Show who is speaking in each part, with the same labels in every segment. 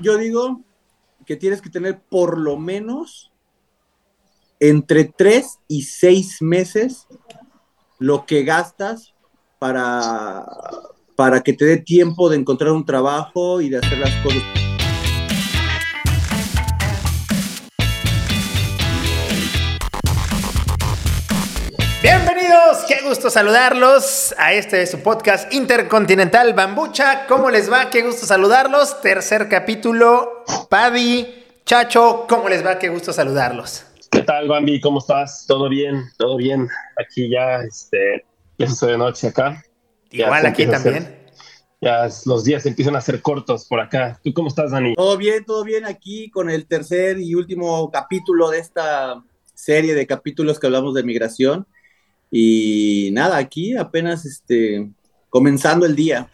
Speaker 1: yo digo que tienes que tener por lo menos entre tres y seis meses lo que gastas para, para que te dé tiempo de encontrar un trabajo y de hacer las cosas.
Speaker 2: Bienvenidos, qué gusto saludarlos a este de su podcast intercontinental Bambucha. ¿Cómo les va? Qué gusto saludarlos. Tercer capítulo, Paddy, Chacho, ¿cómo les va? Qué gusto saludarlos.
Speaker 3: ¿Qué tal, Bambi? ¿Cómo estás? ¿Todo bien? ¿Todo bien? Aquí ya, este, ya es de noche acá.
Speaker 2: Igual aquí también.
Speaker 3: ya los días empiezan a ser cortos por acá. ¿Tú cómo estás, Dani?
Speaker 1: Todo bien, todo bien aquí con el tercer y último capítulo de esta serie de capítulos que hablamos de migración. Y nada, aquí apenas este, comenzando el día.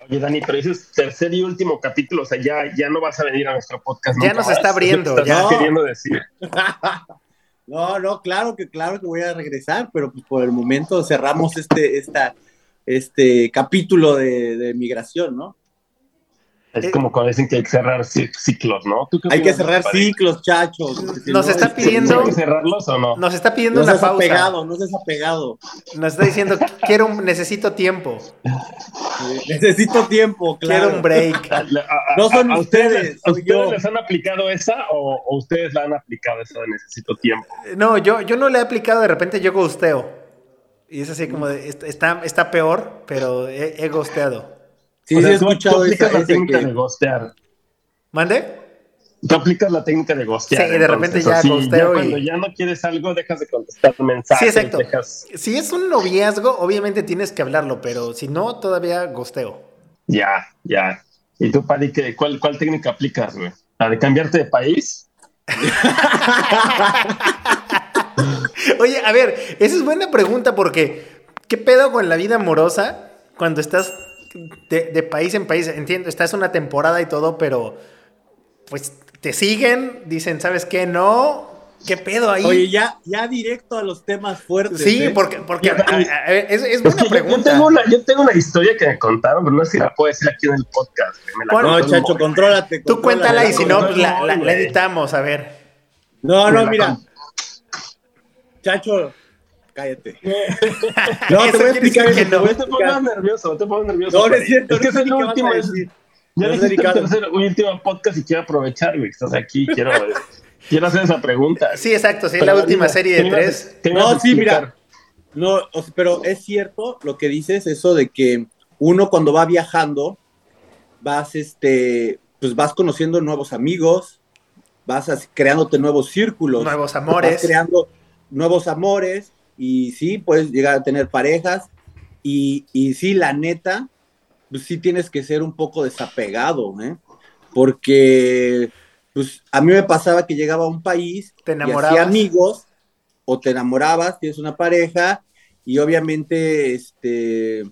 Speaker 3: Oye, Dani, pero ese es tercer y último capítulo, o sea, ya, ya no vas a venir a nuestro podcast.
Speaker 2: Ya nos está abriendo,
Speaker 3: ya.
Speaker 2: no.
Speaker 3: queriendo decir.
Speaker 1: no, no, claro que, claro que voy a regresar, pero pues por el momento cerramos este, esta, este capítulo de, de migración, ¿no?
Speaker 3: Es eh, como cuando dicen que hay que cerrar ciclos, ¿no?
Speaker 1: Hay que cerrar ciclos, chachos.
Speaker 2: Nos no, está pidiendo.
Speaker 3: ¿Hay que cerrarlos o no?
Speaker 2: Nos está pidiendo
Speaker 1: no
Speaker 2: una pausa.
Speaker 1: Apegado, no seas apegado.
Speaker 2: Nos está diciendo, quiero necesito tiempo.
Speaker 1: necesito tiempo, claro.
Speaker 2: Quiero un break.
Speaker 1: no son a, ustedes.
Speaker 3: ¿A ustedes les han aplicado esa o, o, ustedes la han aplicado esa de necesito tiempo?
Speaker 2: No, yo, yo no la he aplicado, de repente yo gusteo. Y es así como de, está, está peor, pero he, he gusteado.
Speaker 1: Sí,
Speaker 3: o sea,
Speaker 1: sí, he escuchado
Speaker 3: tú aplicas
Speaker 1: esa,
Speaker 3: la técnica
Speaker 1: que...
Speaker 3: de gostear.
Speaker 2: ¿Mande?
Speaker 3: Tú aplicas la técnica de gostear.
Speaker 2: Sí, de repente ya
Speaker 3: sí,
Speaker 2: gosteo
Speaker 3: ya
Speaker 2: y...
Speaker 3: Cuando ya no quieres algo, dejas de contestar mensajes.
Speaker 2: Sí, exacto.
Speaker 3: Dejas...
Speaker 2: Si es un noviazgo, obviamente tienes que hablarlo, pero si no, todavía gosteo.
Speaker 3: Ya, ya. ¿Y tú, Paddy, qué, cuál, cuál técnica aplicas, güey? ¿La de cambiarte de país?
Speaker 2: Oye, a ver, esa es buena pregunta porque ¿qué pedo con la vida amorosa cuando estás de, de, país en país, entiendo, estás una temporada y todo, pero pues te siguen, dicen, ¿sabes qué? No, ¿qué pedo ahí?
Speaker 1: Oye, ya, ya directo a los temas fuertes.
Speaker 2: Sí,
Speaker 1: ¿eh?
Speaker 2: porque, porque a, a, a, es, es, buena
Speaker 3: es
Speaker 2: pregunta.
Speaker 3: Yo tengo, una, yo tengo, una, historia que me contaron, pero no sé si la puedo decir aquí en el podcast.
Speaker 1: no, Chacho, contrólate,
Speaker 2: Tú cuéntala y si no, pues la, la, la, editamos, a ver.
Speaker 1: No, no, mira. Chacho, cállate.
Speaker 3: No, te voy a explicar que no. Te pongas nervioso, te pongas nervioso.
Speaker 1: No, no es cierto.
Speaker 3: Es que es el último. Ya
Speaker 1: no
Speaker 3: el tercer, último podcast y quiero aprovechar, güey. Estás aquí, quiero, quiero hacer esa pregunta.
Speaker 2: Sí, exacto, sí, la última
Speaker 3: mira,
Speaker 2: serie de tres.
Speaker 1: No, sí, mira. No, pero es cierto lo que dices, eso de que uno cuando va viajando, vas, este, pues vas conociendo nuevos amigos, vas creándote nuevos círculos.
Speaker 2: Nuevos amores.
Speaker 1: Vas creando nuevos amores, y sí, puedes llegar a tener parejas y, y sí, la neta, pues sí tienes que ser un poco desapegado, ¿eh? Porque, pues a mí me pasaba que llegaba a un país,
Speaker 2: te
Speaker 1: y hacía amigos, o te enamorabas, tienes una pareja, y obviamente, este,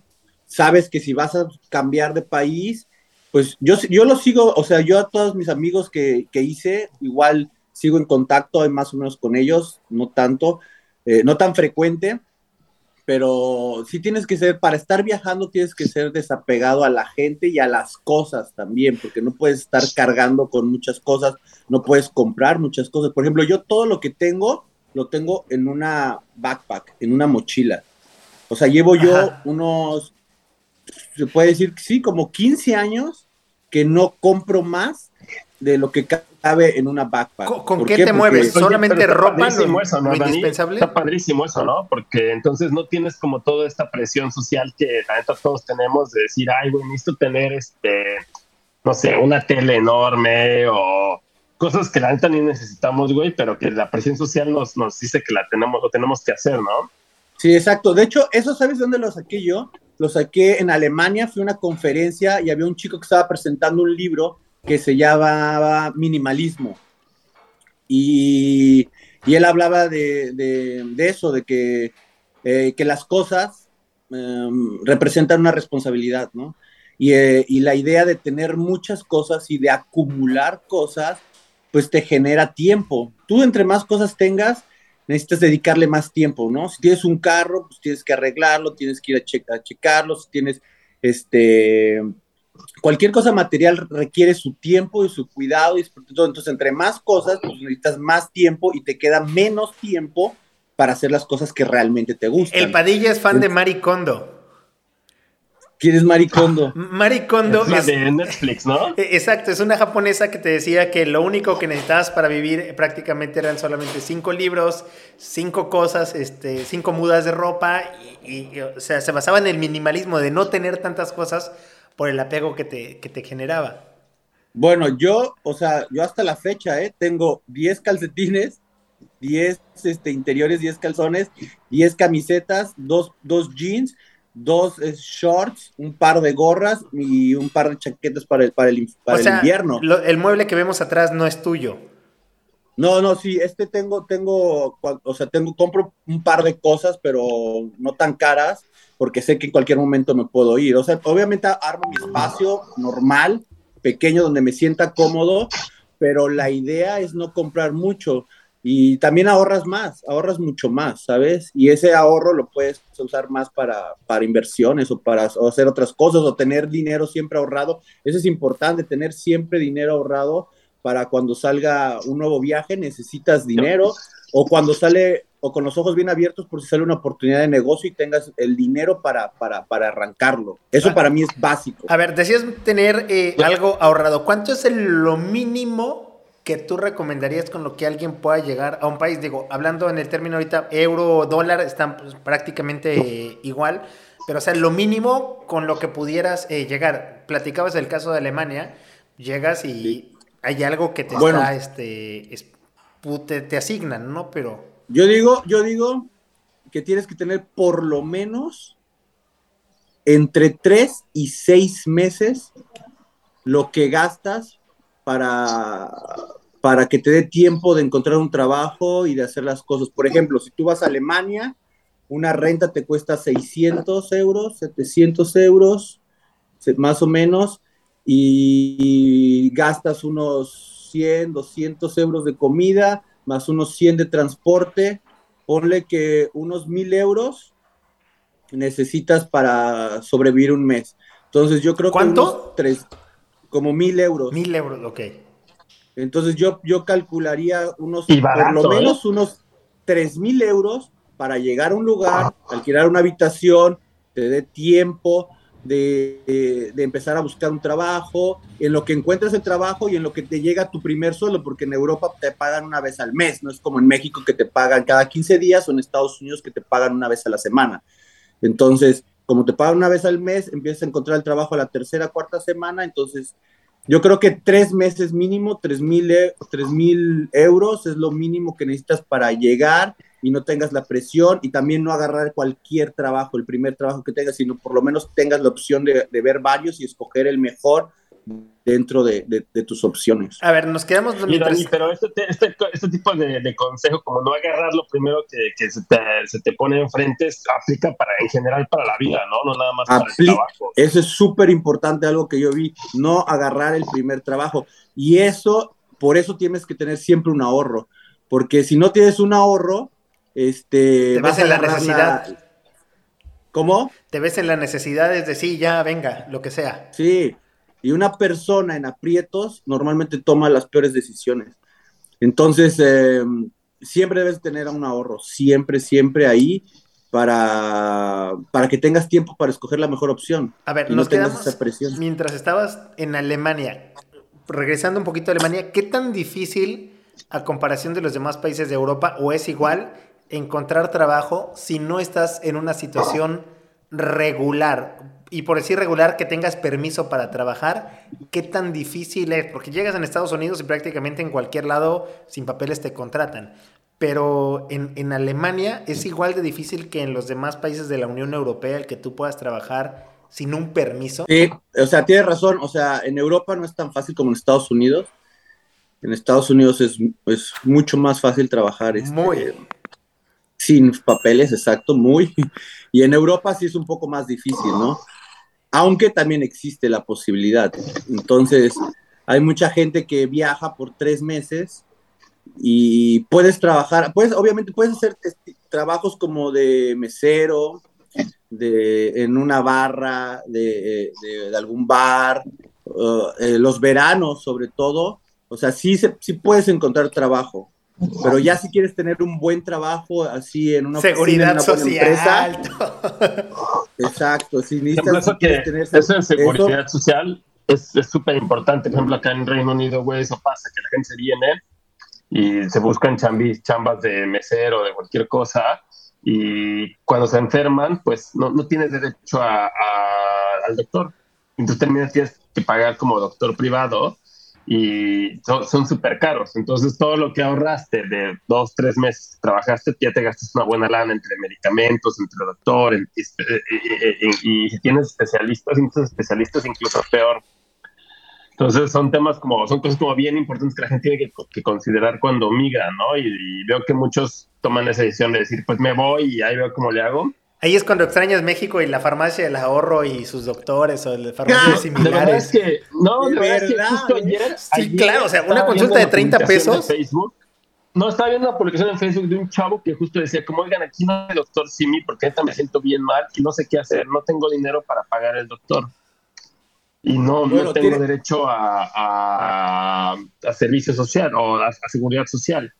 Speaker 1: sabes que si vas a cambiar de país, pues yo, yo lo sigo, o sea, yo a todos mis amigos que, que hice, igual sigo en contacto más o menos con ellos, no tanto, eh, no tan frecuente, pero sí tienes que ser, para estar viajando tienes que ser desapegado a la gente y a las cosas también, porque no puedes estar cargando con muchas cosas, no puedes comprar muchas cosas. Por ejemplo, yo todo lo que tengo, lo tengo en una backpack, en una mochila. O sea, llevo yo Ajá. unos, se puede decir que sí, como 15 años que no compro más de lo que cabe en una backpack.
Speaker 2: ¿Con, con qué, qué, te Porque, mueves? ¿Solamente
Speaker 3: oye,
Speaker 2: ropa?
Speaker 3: Lo, eso, ¿no,
Speaker 2: lo indispensable?
Speaker 3: Está padrísimo eso, ¿no? Porque entonces no tienes como toda esta presión social que la neta todos tenemos de decir, ay, güey, necesito tener este, no sé, una tele enorme o cosas que la neta ni necesitamos, güey, pero que la presión social nos, nos dice que la tenemos, lo tenemos que hacer, ¿no?
Speaker 1: Sí, exacto. De hecho, eso, ¿sabes dónde lo saqué yo? Lo saqué en Alemania, fui a una conferencia y había un chico que estaba presentando un libro que se llamaba Minimalismo. Y, y él hablaba de, de, eso, de que, eh, que las cosas eh, representan una responsabilidad, ¿no? Y, eh, y, la idea de tener muchas cosas y de acumular cosas, pues te genera tiempo. Tú entre más cosas tengas, necesitas dedicarle más tiempo, ¿no? Si tienes un carro, pues tienes que arreglarlo, tienes que ir a, a checarlo, si tienes este cualquier cosa material requiere su tiempo y su cuidado. Y entonces, entre más cosas, pues necesitas más tiempo y te queda menos tiempo para hacer las cosas que realmente te gustan.
Speaker 2: El Padilla es fan de Marie Kondo.
Speaker 1: ¿Quién es Maricondo?
Speaker 2: Maricondo
Speaker 3: es, es de Netflix, ¿no?
Speaker 2: E, exacto, es una japonesa que te decía que lo único que necesitabas para vivir prácticamente eran solamente cinco libros, cinco cosas, este, cinco mudas de ropa, y, o sea, se basaba en el minimalismo de no tener tantas cosas por el apego que te, que te generaba.
Speaker 1: Bueno, yo, o sea, yo hasta la fecha, ¿eh? Tengo 10 calcetines, 10 este, interiores, 10 calzones, 10 camisetas, dos, dos jeans, dos shorts, un par de gorras y un par de chaquetas para el, para el, para el invierno.
Speaker 2: el mueble que vemos atrás no es tuyo.
Speaker 1: No, no, sí, este tengo, tengo, o sea, tengo, compro un par de cosas, pero no tan caras, porque sé que en cualquier momento me puedo ir. O sea, obviamente armo mi espacio normal, pequeño, donde me sienta cómodo, pero la idea es no comprar mucho y también ahorras más, ahorras mucho más, ¿sabes? Y ese ahorro lo puedes usar más para, para inversiones o para hacer otras cosas o tener dinero siempre ahorrado. Eso es importante, tener siempre dinero ahorrado para cuando salga un nuevo viaje, necesitas dinero o cuando sale o con los ojos bien abiertos por si sale una oportunidad de negocio y tengas el dinero para, para, para arrancarlo. Eso para mí es básico.
Speaker 2: A ver, decías tener eh, algo ahorrado. ¿Cuánto es lo mínimo que tú recomendarías con lo que alguien pueda llegar a un país? Digo, hablando en el término ahorita, euro, o dólar, están pues, prácticamente igual, pero o sea, lo mínimo con lo que pudieras eh, llegar. Platicabas el caso de Alemania, llegas y hay algo que te está, este, te, te asignan, ¿no? Pero...
Speaker 1: Yo digo, yo digo que tienes que tener por lo menos entre tres y seis meses lo que gastas para, para que te dé tiempo de encontrar un trabajo y de hacer las cosas. Por ejemplo, si tú vas a Alemania, una renta te cuesta 600 euros, 700 euros, más o menos, y gastas unos 100, 200 euros de comida, más unos 100 de transporte, ponle que unos 1000 euros necesitas para sobrevivir un mes. Entonces yo creo
Speaker 2: que unos
Speaker 1: tres, como mil euros.
Speaker 2: Mil euros, ok.
Speaker 1: Entonces yo, yo calcularía unos, por lo ¿eh? menos unos tres mil euros para llegar a un lugar, alquilar una habitación, te dé tiempo de, empezar a buscar un trabajo, en lo que encuentras el trabajo y en lo que te llega tu primer sueldo, porque en Europa te pagan una vez al mes, no es como en México que te pagan cada 15 días o en Estados Unidos que te pagan una vez a la semana. Entonces, como te pagan una vez al mes, empiezas a encontrar el trabajo a la tercera, cuarta semana, entonces yo creo que tres meses mínimo, tres mil, e, tres mil euros es lo mínimo que necesitas para llegar y no tengas la presión y también no agarrar cualquier trabajo, el primer trabajo que tengas, sino por lo menos tengas la opción de, de ver varios y escoger el mejor dentro de, tus opciones.
Speaker 2: A ver, nos quedamos...
Speaker 3: pero este, este, este, tipo de, consejo, como no agarrar lo primero que, se, te, pone enfrente, aplica para en general para la vida, ¿no? No nada más para el trabajo.
Speaker 1: Eso es súper importante, algo que yo vi, no agarrar el primer trabajo. Y eso, por eso tienes que tener siempre un ahorro, porque si no tienes un ahorro, este...
Speaker 2: Te vas en la necesidad.
Speaker 1: ¿Cómo?
Speaker 2: Te ves en la necesidad, es decir, ya, venga, lo que sea.
Speaker 1: Sí, y una persona en aprietos normalmente toma las peores decisiones. Entonces, em, siempre debes tener un ahorro, siempre, siempre ahí para, para que tengas tiempo para escoger la mejor opción.
Speaker 2: A ver, nos quedamos, mientras estabas en Alemania, regresando un poquito a Alemania, ¿qué tan difícil a comparación de los demás países de Europa o es igual encontrar trabajo si no estás en una situación regular? y por decir regular que tengas permiso para trabajar, ¿qué tan difícil es? Porque llegas en Estados Unidos y prácticamente en cualquier lado sin papeles te contratan. Pero en, Alemania es igual de difícil que en los demás países de la Unión Europea el que tú puedas trabajar sin un permiso.
Speaker 1: Sí, o sea, tienes razón. O sea, en Europa no es tan fácil como en Estados Unidos. En Estados Unidos es, mucho más fácil trabajar. Este, muy. Sin papeles, exacto, muy. Y en Europa sí es un poco más difícil, ¿no? aunque también existe la posibilidad. Entonces, hay mucha gente que viaja por tres meses y puedes trabajar, puedes, obviamente puedes hacer trabajos como de mesero, de, en una barra de, algún bar, eh, los veranos sobre todo, o sea, sí, sí puedes encontrar trabajo, pero ya si quieres tener un buen trajo así en una
Speaker 2: seguridad social.
Speaker 1: exacto, si
Speaker 3: necesitas eso, que, tener eso de seguridad social es súper importante. Por ejemplo, acá en Reino Unido, güey, eso pasa, que la gente se viene y se buscan chambis, chambas de mesero, de cualquier cosa, y cuando se enferman, pues no, no tienes derecho a, al doctor. Entonces también tienes que pagar como doctor privado y son súper caros. Entonces, todo lo que ahorraste de dos, tres meses que trabajaste, ya te gastas una buena lana entre medicamentos, entre doctor, y, si tienes especialistas, entonces especialistas incluso peor. Entonces, son temas como, son cosas como bien importantes que la gente tiene que, considerar cuando migra, ¿no? Y, veo que muchos toman esa decisión de decir, pues me voy y ahí veo cómo le hago.
Speaker 2: Ahí es cuando extrañas México y la farmacia del ahorro y sus doctores o farmacias similares.
Speaker 3: que, no, de, verdad, que justo ayer.
Speaker 2: Sí, claro, o sea, una consulta de 30 pesos.
Speaker 3: Facebook, no, estaba viendo una publicación en Facebook de un chavo que justo decía, como, oigan, aquí no hay doctor Simi porque ahorita me siento bien mal y no sé qué hacer, no tengo dinero para pagar el doctor. Y no, no tengo derecho a, a, servicio social o a seguridad social.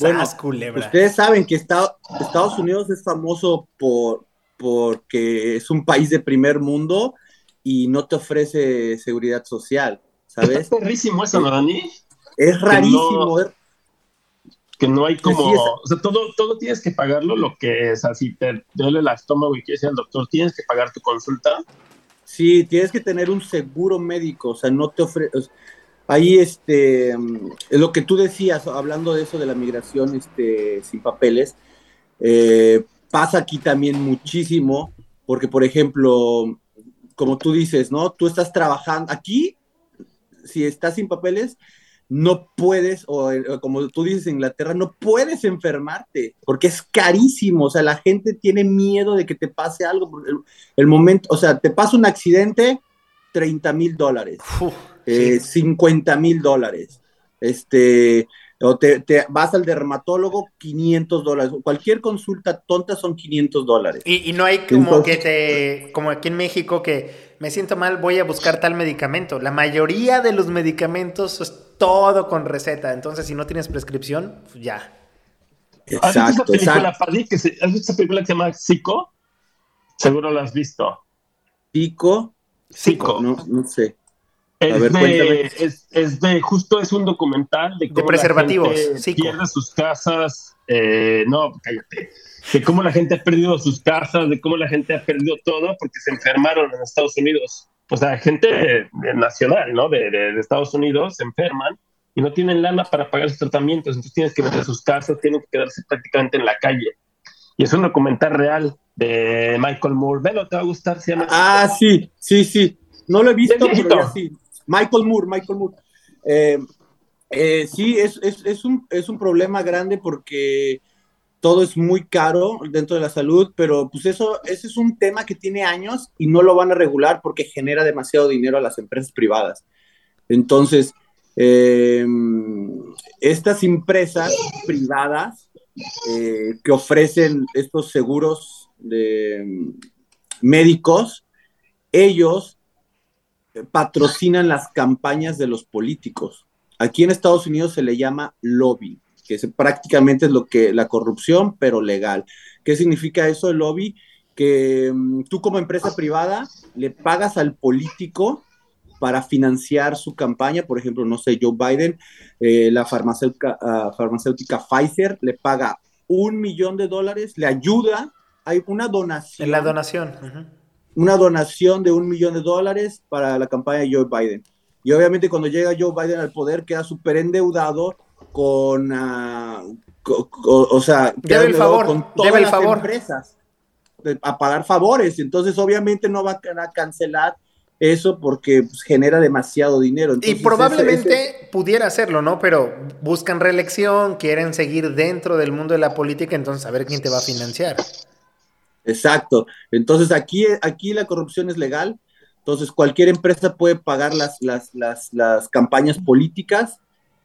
Speaker 1: Bueno, ustedes saben que Estados Unidos es famoso por porque es un país de primer mundo y no te ofrece seguridad social, ¿sabes?
Speaker 3: Es rarísimo eso, ¿no, Dani?
Speaker 1: Es rarísimo.
Speaker 3: Que no, hay como, o sea, todo, todo tienes que pagarlo, lo que es, así te duele el estómago y quieres ir al doctor, tienes que pagar tu consulta.
Speaker 1: Sí, tienes que tener un seguro médico, o sea, no te ofrece, Ahí, este, lo que tú decías, hablando de eso de la migración este, sin papeles, eh, pasa aquí también muchísimo, porque, por ejemplo, como tú dices, ¿no? Tú estás trabajando aquí, si estás sin papeles, no puedes, o, como tú dices en Inglaterra, no puedes enfermarte, porque es carísimo, o sea, la gente tiene miedo de que te pase algo, el momento, o sea, te pasa un accidente, 30 mil dólares, 50 eh, mil dólares, este, o te, vas al dermatólogo, 500 dólares. Cualquier consulta tonta son 500 dólares.
Speaker 2: Y, no hay como que te, como aquí en México, que me siento mal, voy a buscar tal medicamento. La mayoría de los medicamentos es todo con receta. Entonces, si no tienes prescripción, pues ya.
Speaker 3: Exacto, ¿Has visto esa película, que se, ¿Has visto esa película que se llama Psico? Seguro la has visto.
Speaker 1: ¿Psico?
Speaker 3: Psico.
Speaker 1: No, no sé.
Speaker 3: Es, de, es, de, justo es un documental de
Speaker 2: cómo preservativos,
Speaker 3: la gente pierde sus casas, eh, no, cállate, de cómo la gente ha perdido sus casas, de cómo la gente ha perdido todo porque se enfermaron en Estados Unidos. O sea, gente nacional, ¿no? De, de, Estados Unidos se enferman y no tienen lana para pagar sus tratamientos, entonces tienes que vender sus casas, tienen que quedarse prácticamente en la calle. Y es un documental real de Michael Moore. Velo, te va a gustar, se llama.
Speaker 1: Ah, sí, sí, sí. No lo he visto, pero ya sí. Michael Moore, Michael Moore. Eh, eh, sí, es, un, es un problema grande porque todo es muy caro dentro de la salud, pero pues eso, ese es un tema que tiene años y no lo van a regular porque genera demasiado dinero a las empresas privadas. Entonces, eh, estas empresas privadas que ofrecen estos seguros de médicos, ellos patrocinan las campañas de los políticos. Aquí en Estados Unidos se le llama lobby, que es, prácticamente es lo que la corrupción, pero legal. ¿Qué significa eso, el lobby? Que mm, tú como empresa privada le pagas al político para financiar su campaña, por ejemplo, no sé, Joe Biden, eh, la farmacéutica, ah, farmacéutica Pfizer le paga un millón de dólares, le ayuda, hay una donación.
Speaker 2: En la donación
Speaker 1: una donación de un millón de dólares para la campaña de Joe Biden. Y obviamente cuando llega Joe Biden al poder queda súper endeudado con, uh, o sea,
Speaker 2: debe el favor, con todas las
Speaker 1: empresas a pagar favores. Entonces obviamente no va a cancelar eso porque pues, genera demasiado dinero.
Speaker 2: y probablemente pudiera hacerlo, ¿no? Pero buscan reelección, quieren seguir dentro del mundo de la política, entonces a ver quién te va a financiar.
Speaker 1: Exacto. Entonces aquí, aquí la corrupción es legal. Entonces cualquier empresa puede pagar las, las, las, las campañas políticas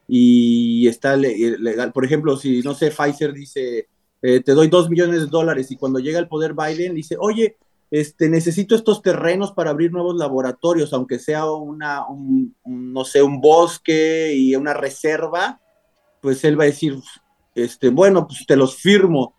Speaker 1: y está legal. Por ejemplo, si, no sé, Pfizer dice, eh, te doy dos millones de dólares y cuando llega el poder Biden dice, oye, este, necesito estos terrenos para abrir nuevos laboratorios, aunque sea una, un, no sé, un bosque y una reserva, pues él va a decir, este, bueno, pues te los firmo.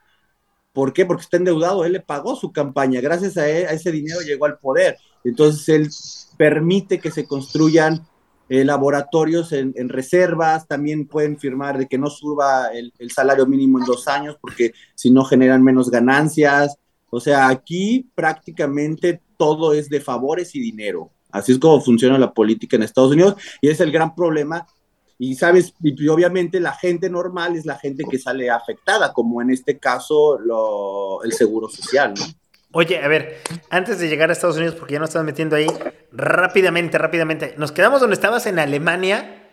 Speaker 1: ¿Por qué? Porque está endeudado, él le pagó su campaña, gracias a, ese dinero llegó al poder. Entonces él permite que se construyan eh, laboratorios en, reservas, también pueden firmar de que no suba el, salario mínimo en dos años porque si no generan menos ganancias. O sea, aquí prácticamente todo es de favores y dinero. Así es como funciona la política en Estados Unidos y es el gran problema. Y sabes, y obviamente la gente normal es la gente que sale afectada, como en este caso el seguro social, ¿no?
Speaker 2: Oye, a ver, antes de llegar a Estados Unidos, porque ya nos estás metiendo ahí, rápidamente, rápidamente, nos quedamos donde estabas en Alemania.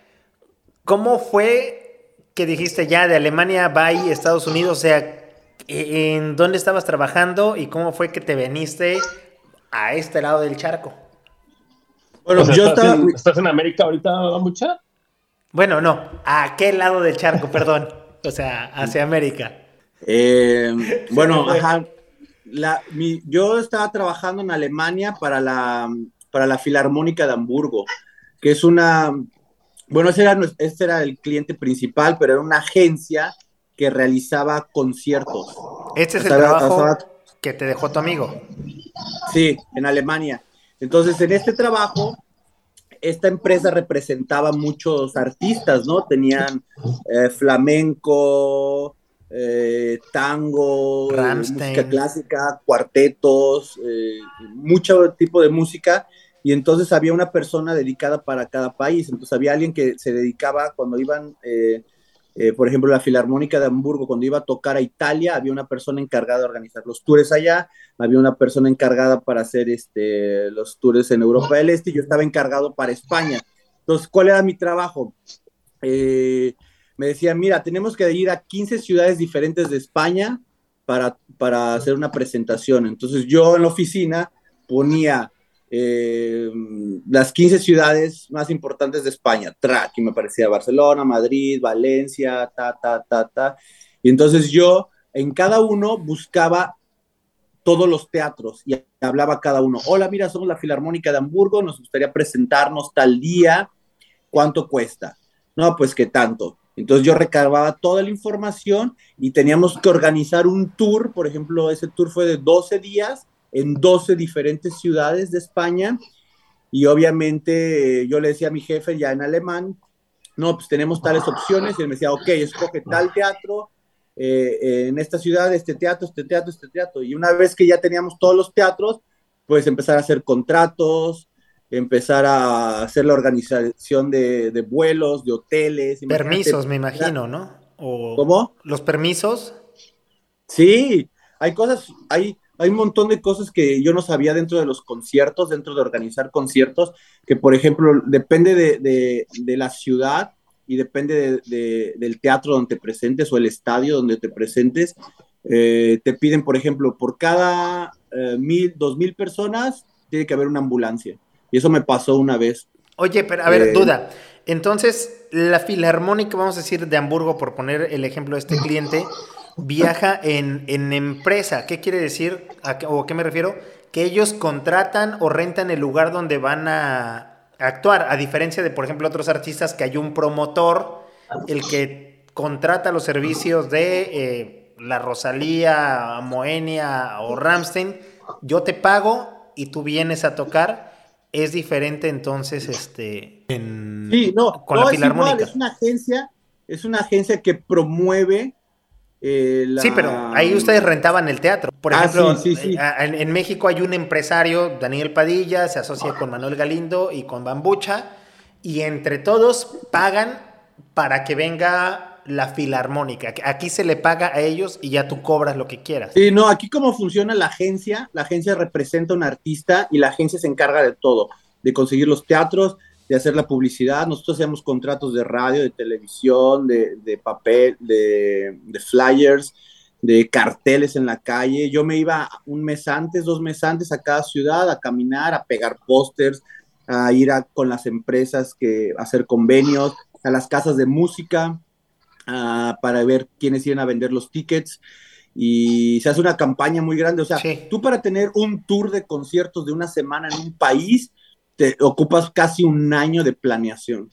Speaker 2: ¿Cómo fue que dijiste ya de Alemania va y Estados Unidos? O sea, ¿en dónde estabas trabajando y cómo fue que te veniste a este lado del charco?
Speaker 3: Bueno, yo estás, estaba... en, ¿Estás en América ahorita, mucha?
Speaker 2: Bueno, no, ¿a qué lado del charco, perdón? O sea, hacia América.
Speaker 1: Eh, bueno, ajá yo estaba trabajando en Alemania para la, para la Filarmónica de Hamburgo, que es una, bueno, ese era, ese era el cliente principal, pero era una agencia que realizaba conciertos.
Speaker 2: Este es el trabajo que te dejó tu amigo.
Speaker 1: Sí, en Alemania. Entonces, en este trabajo, esta empresa representaba muchos artistas, ¿no? Tenían eh, flamenco, eh, tango, eh, música clásica, cuartetos, eh, mucho tipo de música. Y entonces había una persona dedicada para cada país. Entonces había alguien que se dedicaba cuando iban, por ejemplo, la Filarmónica de Hamburgo, cuando iba a tocar a Italia, había una persona encargada de organizar los tours allá, había una persona encargada para hacer este, los tours en Europa del Este, y yo estaba encargado para España. Entonces, ¿cuál era mi trabajo? Eh, me decían, mira, tenemos que ir a 15 ciudades diferentes de España para, para hacer una presentación. Entonces yo en la oficina ponía eh, las 15 ciudades más importantes de España, track, y me parecía Barcelona, Madrid, Valencia, ta, ta, ta, ta. Y entonces yo en cada uno buscaba todos los teatros y hablaba cada uno, hola, mira, somos la Filarmónica de Hamburgo, nos gustaría presentarnos tal día, ¿cuánto cuesta? No, pues que tanto. Entonces yo recababa toda la información y teníamos que organizar un tour, por ejemplo, ese tour fue de 12 días en 12 diferentes ciudades de España y obviamente yo le decía a mi jefe ya en alemán, no, pues tenemos tales opciones y él me decía, ok, escoge tal teatro eh, en esta ciudad, este teatro, este teatro, este teatro. Y una vez que ya teníamos todos los teatros, pues empezar a hacer contratos, empezar a hacer la organización de, vuelos, de hoteles.
Speaker 2: Permisos, me imagino, ¿no?
Speaker 1: ¿Cómo?
Speaker 2: ¿Los permisos?
Speaker 1: Sí, hay cosas, hay, hay un montón de cosas que yo no sabía dentro de los conciertos, dentro de organizar conciertos, que por ejemplo depende de, la ciudad y depende del teatro donde te presentes o el estadio donde te presentes. Eh, te piden, por ejemplo, por cada eh, mil, dos mil personas, tiene que haber una ambulancia. Y eso me pasó una vez.
Speaker 2: Oye, pero a ver, eh, duda. Entonces, la filarmónica, vamos a decir, de Hamburgo, por poner el ejemplo de este cliente, viaja en, empresa. ¿Qué quiere decir? ¿O a qué me refiero? Que ellos contratan o rentan el lugar donde van a actuar. A diferencia de, por ejemplo, otros artistas que hay un promotor, el que contrata los servicios de eh, la Rosalía, Moenia o Ramstein. Yo te pago y tú vienes a tocar es diferente entonces este
Speaker 1: sí, no, con la filarmónica. Es, una agencia, es una agencia que promueve eh,
Speaker 2: Sí, pero ahí ustedes rentaban el teatro. Por ah, ejemplo, eh, En, México hay un empresario, Daniel Padilla, se asocia con Manuel Galindo y con Bambucha, y entre todos pagan para que venga la filarmónica. Aquí se le paga a ellos y ya tú cobras lo que quieras.
Speaker 1: Sí, no, aquí cómo funciona la agencia, la agencia representa a un artista y la agencia se encarga de todo, de conseguir los teatros, de hacer la publicidad. Nosotros hacemos contratos de radio, de televisión, de, papel, de, flyers, de carteles en la calle. Yo me iba un mes antes, dos meses antes a cada ciudad a caminar, a pegar pósters, a ir con las empresas que hacer convenios, a las casas de música, para ver quiénes iban a vender los tickets. y se hace una campaña muy grande. O sea, tú para tener un tour de conciertos de una semana en un país, te ocupas casi un año de planeación.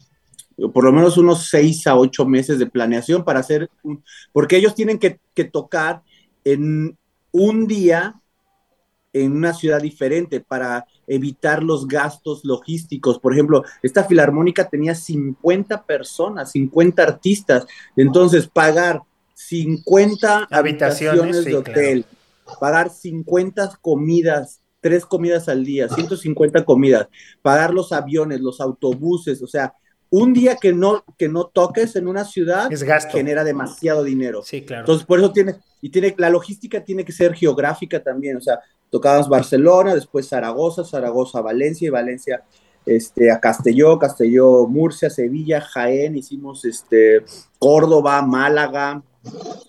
Speaker 1: Por lo menos unos seis a ocho meses de planeación para hacer, un, porque ellos tienen que, que tocar en un día en una ciudad diferente para evitar los gastos logísticos. Por ejemplo, esta filarmónica tenía 50 personas, 50 artistas. Entonces, pagar 50 habitaciones, de hotel, pagar 50 comidas, tres comidas al día, 150 comidas, pagar los aviones, los autobuses, o sea, un día que no, que no toques en una ciudad genera demasiado dinero.
Speaker 2: Sí, claro.
Speaker 1: Entonces, por eso tiene, y tiene, la logística tiene que ser geográfica también, o sea, tocábamos Barcelona, después Zaragoza, Zaragoza, Valencia y Valencia este, a Castelló, Castelló, Murcia, Sevilla, Jaén, hicimos este, Córdoba, Málaga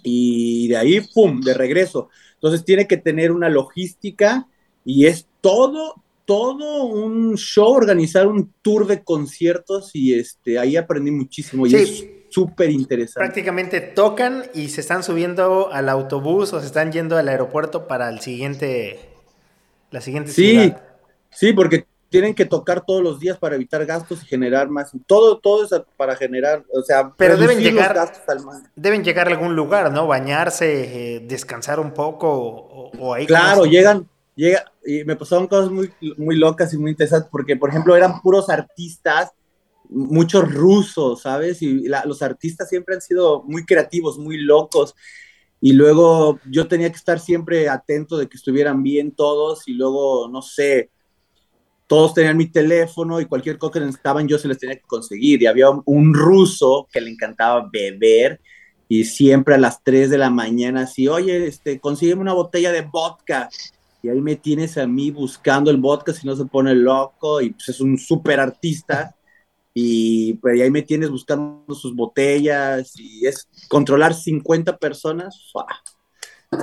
Speaker 1: y de ahí, ¡pum!, de regreso. Entonces tiene que tener una logística y es todo, todo un show, organizar un tour de conciertos y este, ahí aprendí muchísimo y es súper interesante.
Speaker 2: Prácticamente tocan y se están subiendo al autobús o se están yendo al aeropuerto para el siguiente la siguiente
Speaker 1: sí, Sí, porque tienen que tocar todos los días para evitar gastos y generar más. Todo, todo es para generar, o sea,
Speaker 2: pero deben llegar, deben llegar a algún lugar, ¿no? Bañarse, eh, descansar un poco o, ahí.
Speaker 1: Claro, llegan, llega y me pasaron cosas muy, muy locas y muy interesantes porque, por ejemplo, eran puros artistas, muchos rusos, ¿sabes? Y los artistas siempre han sido muy creativos, muy locos y luego yo tenía que estar siempre atento de que estuvieran bien todos y luego, no sé, todos tenían mi teléfono y cualquier cosa que necesitaban yo se les tenía que conseguir. Y había un, ruso que le encantaba beber y siempre a las 3 de la mañana así, oye, este, consígueme una botella de vodka. Y ahí me tienes a mí buscando el vodka si no se pone loco y pues es un súper artista y pues ahí me tienes buscando sus botellas y es controlar 50 personas.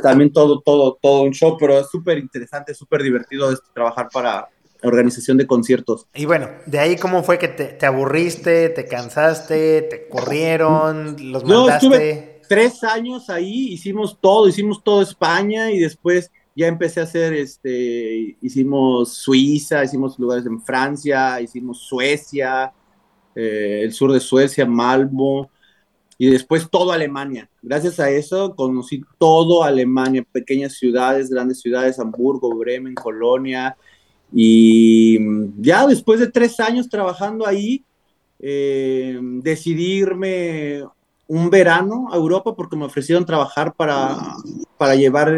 Speaker 1: También todo, todo, todo un show, pero es súper interesante, súper divertido trabajar para organización de conciertos.
Speaker 2: Y bueno, de ahí cómo fue que te, aburriste, te cansaste, te corrieron, los mandaste. No, estuve
Speaker 1: tres años ahí, hicimos todo, hicimos todo España y después ya empecé a hacer, este, hicimos Suiza, hicimos lugares en Francia, hicimos Suecia, eh, el sur de Suecia, Malmo, y después todo Alemania. Gracias a eso conocí todo Alemania, pequeñas ciudades, grandes ciudades, Hamburgo, Bremen, Colonia, y ya después de tres años trabajando ahí, eh, decidí irme un verano a Europa porque me ofrecieron trabajar para, para llevar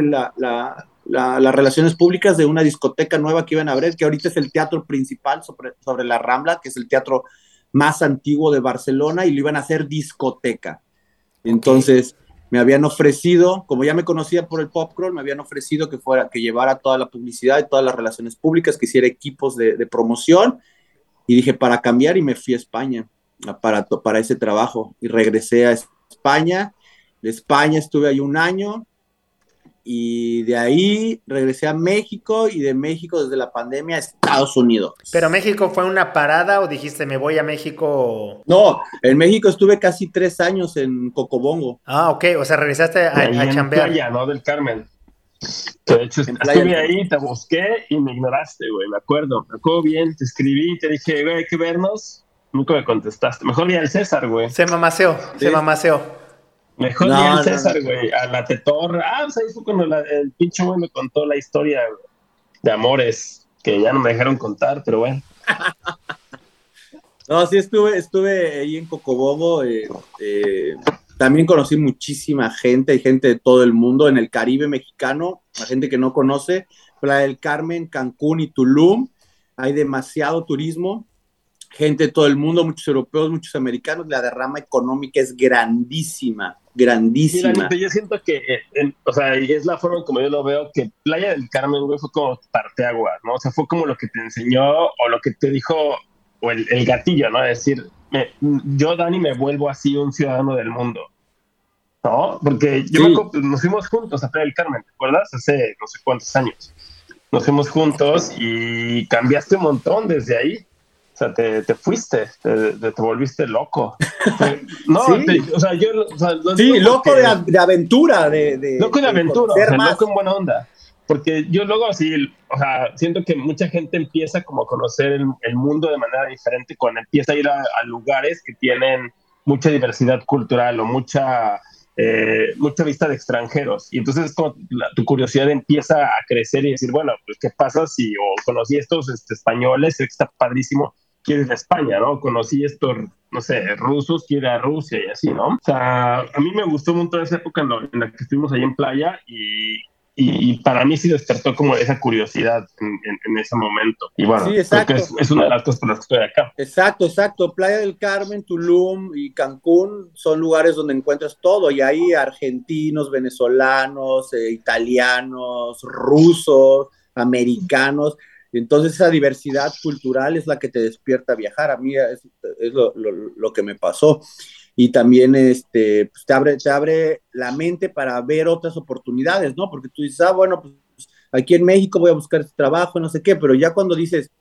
Speaker 1: las relaciones públicas de una discoteca nueva que iban a abrir, que ahorita es el teatro principal sobre, sobre la Rambla, que es el teatro más antiguo de Barcelona y lo iban a hacer discoteca. Entonces me habían ofrecido, como ya me conocía por el popcorn, me habían ofrecido que fuera, que llevara toda la publicidad y todas las relaciones públicas, que hiciera equipos de, promoción. Y dije, para cambiar, y me fui a España para, para ese trabajo. Y regresé a España. De España estuve ahí un año y de ahí regresé a México y de México desde la pandemia a Estados Unidos.
Speaker 2: ¿Pero México fue una parada o dijiste me voy a México?
Speaker 1: No, en México estuve casi tres años en Cocobongo.
Speaker 2: Ah, ok, o sea, regresaste a, a chambear.
Speaker 3: Playa, ¿no? Del Carmen. De hecho, estuve ahí, te busqué y me ignoraste, güey, me acuerdo. Me acuerdo bien, te escribí, te dije, güey, hay que vernos. Nunca me contestaste. Mejor vi al César, güey.
Speaker 2: Se mamaseó, se mamaseó.
Speaker 3: Mejor no, César, güey, a la Tetor. Ah, pues ahí fue cuando el pinche güey me contó la historia de amores que ya no me dejaron contar, pero bueno.
Speaker 1: no, sí estuve, estuve ahí en Cocobobo. Eh, eh, también conocí muchísima gente, hay gente de todo el mundo en el Caribe mexicano, la gente que no conoce, Playa del Carmen, Cancún y Tulum. Hay demasiado turismo gente de todo el mundo, muchos europeos, muchos americanos, la derrama económica es grandísima, grandísima.
Speaker 3: yo siento que, o sea, y es la forma como yo lo veo, que Playa del Carmen, güey, fue como parteagua, ¿no? O sea, fue como lo que te enseñó o lo que te dijo, o el, gatillo, ¿no? Es decir, yo, Dani, me vuelvo así un ciudadano del mundo. ¿No? Porque yo nos fuimos juntos a Playa del Carmen, ¿te acuerdas? Hace no sé cuántos años. Nos fuimos juntos y cambiaste un montón desde ahí sea, te, te fuiste, te, te, volviste loco. no,
Speaker 1: sí.
Speaker 3: o sea, yo...
Speaker 1: O sea, sí, loco de, de, aventura, de... de
Speaker 3: loco de, aventura, o sea, loco en buena onda. Porque yo luego así, o sea, siento que mucha gente empieza como a conocer el, el mundo de manera diferente cuando empieza a ir a, a lugares que tienen mucha diversidad cultural o mucha eh, mucha vista de extranjeros. Y entonces como tu curiosidad empieza a crecer y decir, bueno, pues qué pasa si o conocí estos este, españoles, que está padrísimo, quiero ir a España, ¿no? Conocí estos, no sé, rusos, quiero ir a Rusia y así, ¿no? O sea, a mí me gustó un montón esa época en, en la que estuvimos ahí en playa y y, para mí sí despertó como esa curiosidad en, ese momento. Y bueno, creo que es, una de las cosas por las que estoy acá.
Speaker 1: Exacto, exacto. Playa del Carmen, Tulum y Cancún son lugares donde encuentras todo. Y hay argentinos, venezolanos, eh, italianos, rusos, americanos. Entonces esa diversidad cultural es la que te despierta a viajar. A mí es, lo, que me pasó y también este, pues te, abre, te abre la mente para ver otras oportunidades, ¿no? Porque tú dices, ah, bueno, pues aquí en México voy a buscar este trabajo, no sé qué, pero ya cuando dices,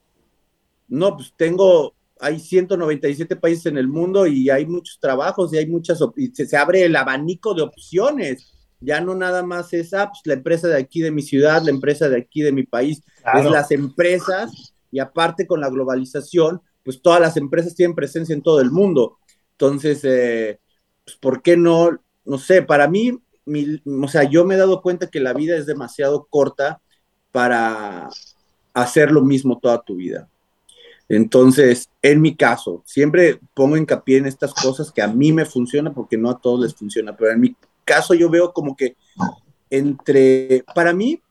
Speaker 1: no, pues tengo, hay 197 países en el mundo y hay muchos trabajos y hay muchas, y se, abre el abanico de opciones. Ya no nada más es, ah, pues la empresa de aquí de mi ciudad, la empresa de aquí de mi país, es las empresas y aparte con la globalización, pues todas las empresas tienen presencia en todo el mundo. Entonces, eh, pues, ¿por qué no? No sé, para mí, o sea, yo me he dado cuenta que la vida es demasiado corta para hacer lo mismo toda tu vida. Entonces, en mi caso, siempre pongo hincapié en estas cosas que a mí me funcionan porque no a todos les funciona, pero en mi caso yo veo como que entre, para mí,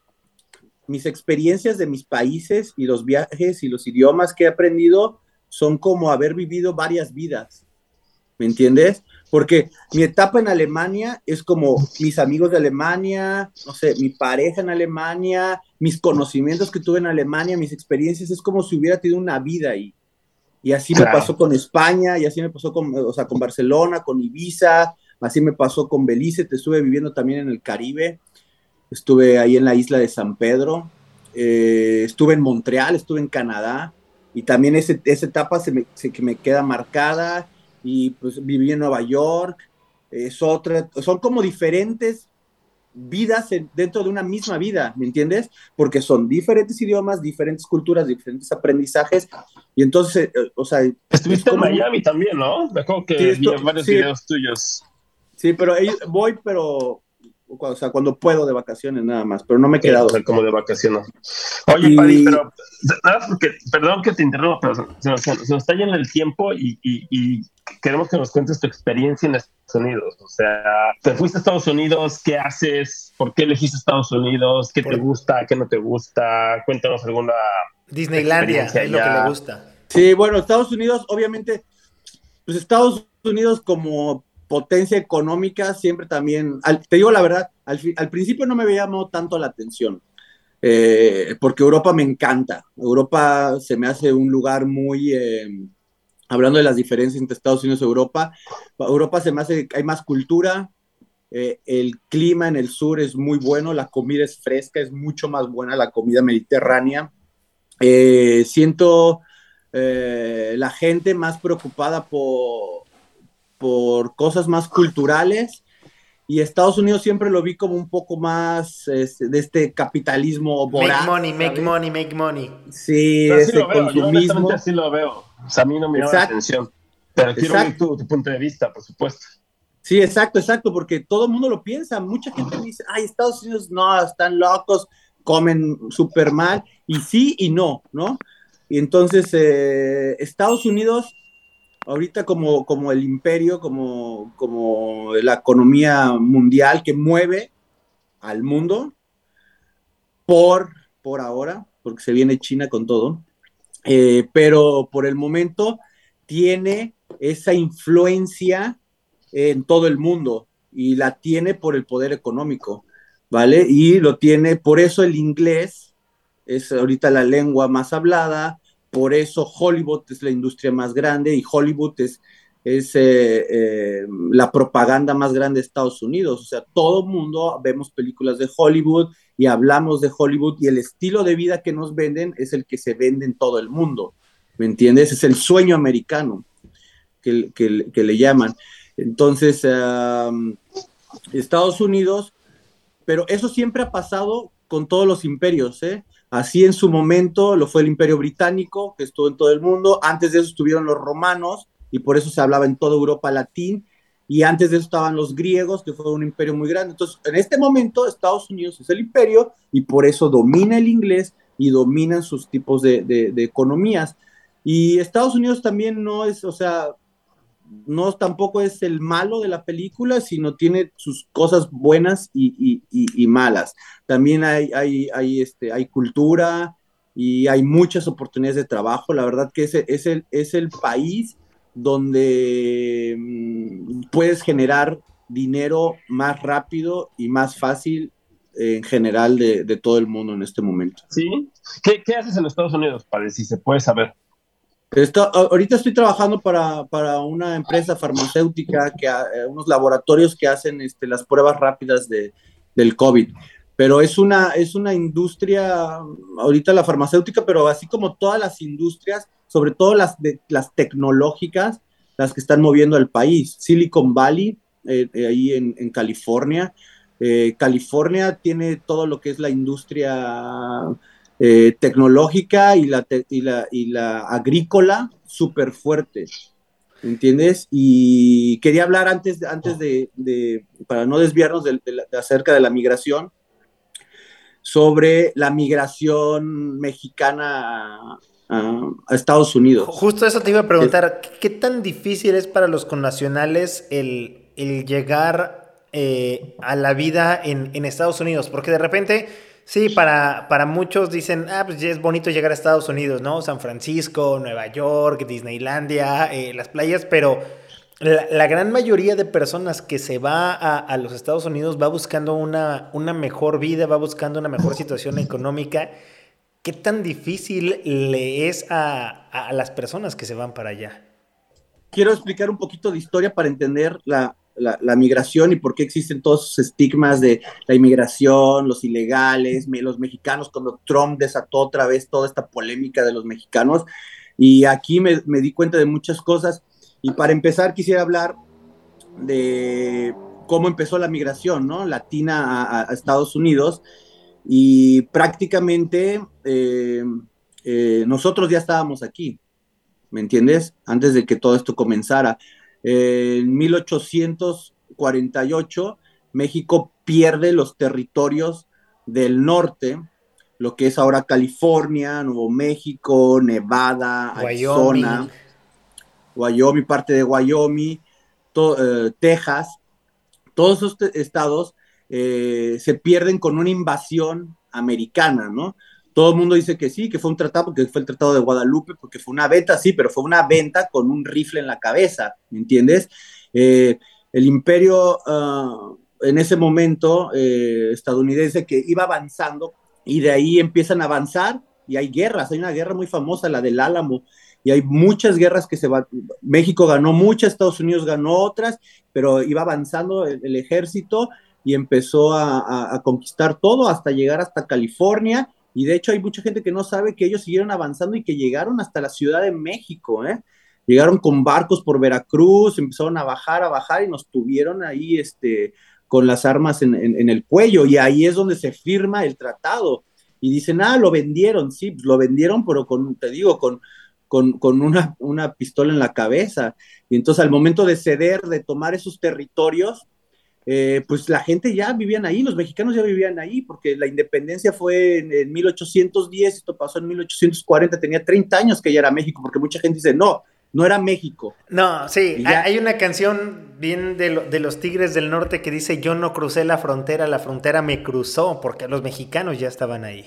Speaker 1: mis experiencias de mis países y los viajes y los idiomas que he aprendido son como haber vivido varias vidas. ¿me entiendes? Porque mi etapa en Alemania es como mis amigos de Alemania, no sé, mi pareja en Alemania, mis conocimientos que tuve en Alemania, mis experiencias, es como si hubiera tenido una vida ahí. Y así me pasó con España, y así me pasó con, o sea, con Barcelona, con Ibiza, así me pasó con Belice, te estuve viviendo también en el Caribe, estuve ahí en la isla de San Pedro, eh, estuve en Montreal, estuve en Canadá, y también ese, esa etapa se me, se, que me queda marcada y pues viví en Nueva York, es otra, son como diferentes vidas dentro de una misma vida, ¿me entiendes? Porque son diferentes idiomas, diferentes culturas, diferentes aprendizajes, y entonces, eh, o sea...
Speaker 3: Estuviste en Miami también, ¿no? Me acuerdo que vi varios videos tuyos.
Speaker 1: Sí, pero voy, pero o sea, cuando puedo de vacaciones nada más, pero no me he quedado.
Speaker 3: como de vacaciones. Oye, Paddy, pero nada, porque, perdón que te interrumpa, pero se nos, está yendo el tiempo y, y, queremos que nos cuentes tu experiencia en Estados Unidos. O sea, te fuiste a Estados Unidos, ¿qué haces? ¿Por qué elegiste Estados Unidos? ¿Qué te gusta? ¿Qué no te gusta? Cuéntanos alguna.
Speaker 2: Disneylandia es lo que le gusta.
Speaker 1: Sí, bueno, Estados Unidos, obviamente, pues Estados Unidos como potencia económica siempre también, te digo la verdad, al, principio no me había llamado tanto la atención, eh, porque Europa me encanta. Europa se me hace un lugar muy, eh, hablando de las diferencias entre Estados Unidos y Europa, Europa se me hace, hay más cultura, eh, el clima en el sur es muy bueno, la comida es fresca, es mucho más buena la comida mediterránea. siento la gente más preocupada por por cosas más culturales y Estados Unidos siempre lo vi como un poco más este, de este capitalismo
Speaker 2: voraz. Make money, make money, make money.
Speaker 1: Sí, ese consumismo.
Speaker 3: Yo lo veo. a mí no me llama la atención. Pero quiero ver tu, punto de vista, por supuesto.
Speaker 1: Sí, exacto, exacto, porque todo el mundo lo piensa. Mucha gente dice, ay, Estados Unidos no, están locos, comen súper mal. Y sí y no, ¿no? Y entonces, eh, Estados Unidos ahorita como, como el imperio, como, como la economía mundial que mueve al mundo por, por ahora, porque se viene China con todo, eh, pero por el momento tiene esa influencia en todo el mundo y la tiene por el poder económico, ¿vale? Y lo tiene, por eso el inglés es ahorita la lengua más hablada, por eso Hollywood es la industria más grande y Hollywood es, es eh, eh, la propaganda más grande de Estados Unidos. O sea, todo el mundo vemos películas de Hollywood y hablamos de Hollywood y el estilo de vida que nos venden es el que se vende en todo el mundo. ¿me entiendes? Es el sueño americano que, que, le llaman. Entonces, Estados Unidos, pero eso siempre ha pasado con todos los imperios, ¿eh? Así en su momento lo fue el imperio británico, que estuvo en todo el mundo, antes de eso estuvieron los romanos, y por eso se hablaba en toda Europa latín, y antes de eso estaban los griegos, que fue un imperio muy grande. Entonces, en este momento, Estados Unidos es el imperio y por eso domina el inglés y dominan sus tipos de, de, economías. Y Estados Unidos también no es, o sea, no tampoco es el malo de la película, sino tiene sus cosas buenas y, y, y, malas. También hay, hay, hay, este, hay cultura y hay muchas oportunidades de trabajo. La verdad que ese es el, es el país donde mm, puedes generar dinero más rápido y más fácil en general de, todo el mundo en este momento.
Speaker 3: ¿Sí? ¿Qué, haces en Estados Unidos, para si se puede saber?
Speaker 1: Ahorita estoy trabajando para, una empresa farmacéutica, que, eh, unos laboratorios que hacen este, las pruebas rápidas de, del COVID. Pero es una, es una industria, ahorita la farmacéutica, pero así como todas las industrias, sobre todo las, las tecnológicas, las que están moviendo al país. Silicon Valley, eh, eh, ahí en, California. Eh, California tiene todo lo que es la industria tecnológica y la, y la, agrícola súper fuerte. ¿Entiendes? Y quería hablar antes, antes de, para no desviarnos de, acerca de la migración, sobre la migración mexicana a, Estados Unidos.
Speaker 2: Justo eso te iba a preguntar, ¿qué tan difícil es para los connacionales el, llegar eh, a la vida en, Estados Unidos? Porque de repente, sí, para, para muchos dicen, ah, pues ya es bonito llegar a Estados Unidos, ¿no? San Francisco, Nueva York, Disneylandia, eh, las playas, pero... La, gran mayoría de personas que se va a, los Estados Unidos va buscando una, una mejor vida, va buscando una mejor situación económica ¿Qué tan difícil le es a, las personas que se van para allá?
Speaker 1: Quiero explicar un poquito de historia para entender la, migración y por qué existen todos esos estigmas de la inmigración, los ilegales, los mexicanos, cuando Trump desató otra vez toda esta polémica de los mexicanos. Y aquí me, di cuenta de muchas cosas. Y para empezar, quisiera hablar de cómo empezó la migración ¿no? latina a Estados Unidos y prácticamente eh, eh, nosotros ya estábamos aquí, ¿me entiendes? Antes de que todo esto comenzara. En 1848, México pierde los territorios del norte, lo que es ahora California, Nuevo México, Nevada, Arizona, Wyoming, parte de Wyoming, eh, Texas, todos esos estados eh, se pierden con una invasión americana, ¿no? Todo el mundo dice que sí, que fue un tratado, porque fue el tratado de Guadalupe, porque fue una venta, sí, pero fue una venta con un rifle en la cabeza, ¿me entiendes? Eh, el imperio ah, en ese momento eh, estadounidense que iba avanzando y de ahí empiezan a avanzar y hay guerras, hay una guerra muy famosa, la del Álamo, y hay muchas guerras que se van, México ganó muchas, Estados Unidos ganó otras, pero iba avanzando el ejército y empezó a, conquistar todo hasta llegar hasta California. Y de hecho hay mucha gente que no sabe que ellos siguieron avanzando y que llegaron hasta la Ciudad de México, ¿eh? Llegaron con barcos por Veracruz, empezaron a bajar, a bajar y nos tuvieron ahí este, con las armas en, el cuello. Y ahí es donde se firma el tratado. Y dicen, ah, lo vendieron, sí, pues lo vendieron, pero con, te digo, con, con, una, una, pistola en la cabeza. Y entonces al momento de ceder, de tomar esos territorios, eh, pues la gente ya vivían ahí, los mexicanos ya vivían ahí, porque la independencia fue en, 1810, esto pasó en 1840, tenía 30 años que ya era México, porque mucha gente dice, no, no era México.
Speaker 2: No, sí, hay una canción bien de, de, los Tigres del Norte que dice, yo no crucé la frontera, la frontera me cruzó, porque los mexicanos ya estaban ahí.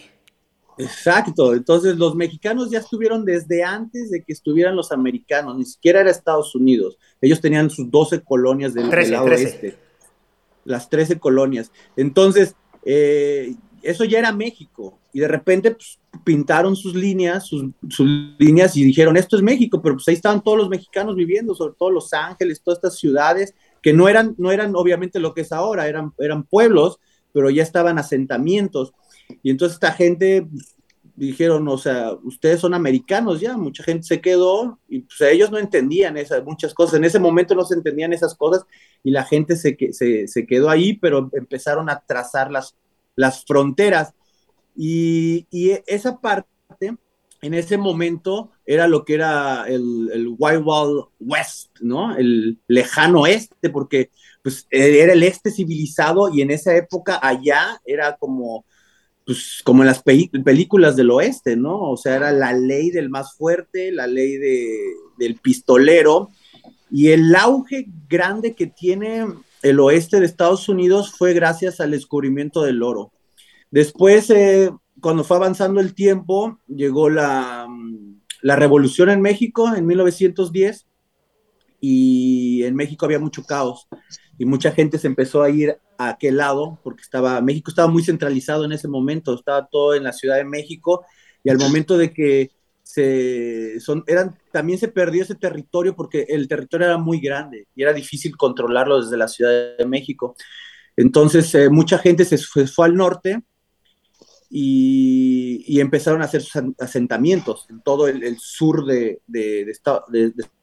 Speaker 1: Exacto, entonces los mexicanos ya estuvieron desde antes de que estuvieran los americanos, ni siquiera era Estados Unidos, ellos tenían sus 12 colonias del, lado oeste las 13 colonias. Entonces, eh, eso ya era México. Y de repente pues, pintaron sus líneas, sus, líneas y dijeron, esto es México, pero pues ahí estaban todos los mexicanos viviendo, sobre todo Los Ángeles, todas estas ciudades, que no eran, no eran obviamente lo que es ahora, eran, eran pueblos, pero ya estaban asentamientos. Y entonces esta gente dijeron, o sea, ustedes son americanos ya, mucha gente se quedó y pues ellos no entendían esas muchas cosas, en ese momento no se entendían esas cosas y la gente se, se, se quedó ahí, pero empezaron a trazar las, las fronteras y, y, esa parte en ese momento era lo que era el, el Wild Wild West, ¿no? El lejano oeste, porque pues era el este civilizado y en esa época allá era como pues como en las películas del oeste, ¿no? O sea, era la ley del más fuerte, la ley de, del pistolero, y el auge grande que tiene el oeste de Estados Unidos fue gracias al descubrimiento del oro. Después, eh, cuando fue avanzando el tiempo, llegó la, la revolución en México en 1910 y en México había mucho caos y mucha gente se empezó a ir a aquel lado porque estaba México estaba muy centralizado en ese momento, estaba todo en la Ciudad de México y al momento de que se son eran también se perdió ese territorio porque el territorio era muy grande y era difícil controlarlo desde la Ciudad de México. Entonces eh, mucha gente se fue, al norte y, empezaron a hacer asentamientos en todo el, sur de,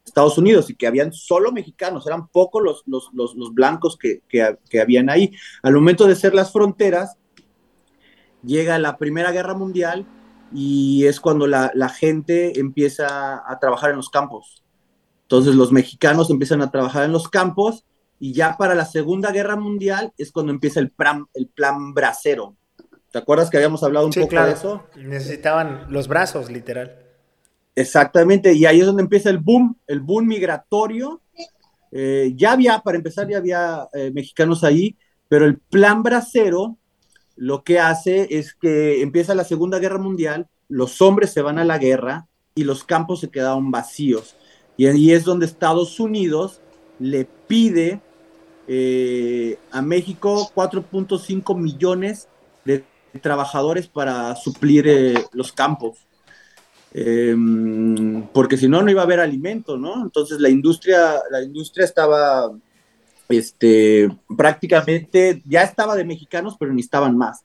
Speaker 1: Estados Unidos y que habían solo mexicanos, eran pocos los, los, los, blancos que, que, habían ahí. Al momento de ser las fronteras, llega la Primera Guerra Mundial y es cuando la, la, gente empieza a trabajar en los campos. Entonces los mexicanos empiezan a trabajar en los campos y ya para la Segunda Guerra Mundial es cuando empieza el plan, el plan bracero. ¿Te acuerdas que habíamos hablado un poco de eso?
Speaker 2: Necesitaban los brazos, literal.
Speaker 1: Exactamente, y ahí es donde empieza el boom, el boom migratorio. Eh, ya había, para empezar, ya había eh, mexicanos ahí, pero el plan bracero lo que hace es que empieza la Segunda Guerra Mundial, los hombres se van a la guerra y los campos se quedaron vacíos. Y ahí es donde Estados Unidos le pide eh, a México 4.5 millones de trabajadores para suplir los campos. Em, porque si no, no iba a haber alimento, ¿no? Entonces la industria, la industria estaba, este, prácticamente, ya estaba de mexicanos, pero ni estaban más.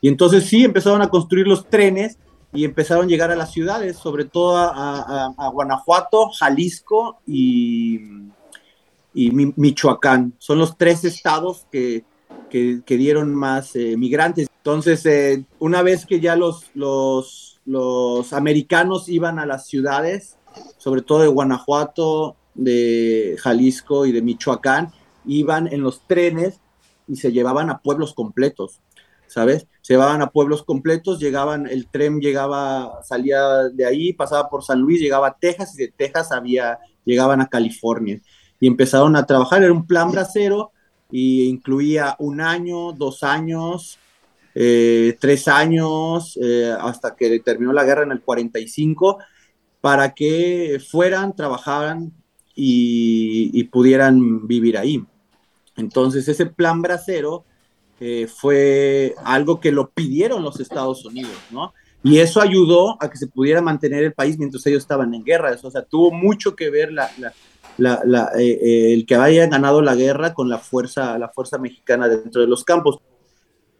Speaker 1: Y entonces sí, empezaron a construir los trenes y empezaron a llegar a las ciudades, sobre todo a, Guanajuato, Jalisco y, y, Michoacán. Son los tres estados que, que, dieron más eh, migrantes. Entonces, eh, una vez que ya los, los los americanos iban a las ciudades, sobre todo de Guanajuato, de Jalisco y de Michoacán, iban en los trenes y se llevaban a pueblos completos, ¿sabes? Se llevaban a pueblos completos, llegaban, el tren llegaba, salía de ahí, pasaba por San Luis, llegaba a Texas y de Texas había, llegaban a California y empezaron a trabajar, era un plan bracero y incluía un año, dos años, eh, tres años eh, hasta que terminó la guerra en el 45 para que fueran, trabajaran y, pudieran vivir ahí. Entonces ese plan bracero eh, fue algo que lo pidieron los Estados Unidos, ¿no? Y eso ayudó a que se pudiera mantener el país mientras ellos estaban en guerra. O sea, tuvo mucho que ver la, el que hayan ganado la guerra con la fuerza, la fuerza mexicana dentro de los campos.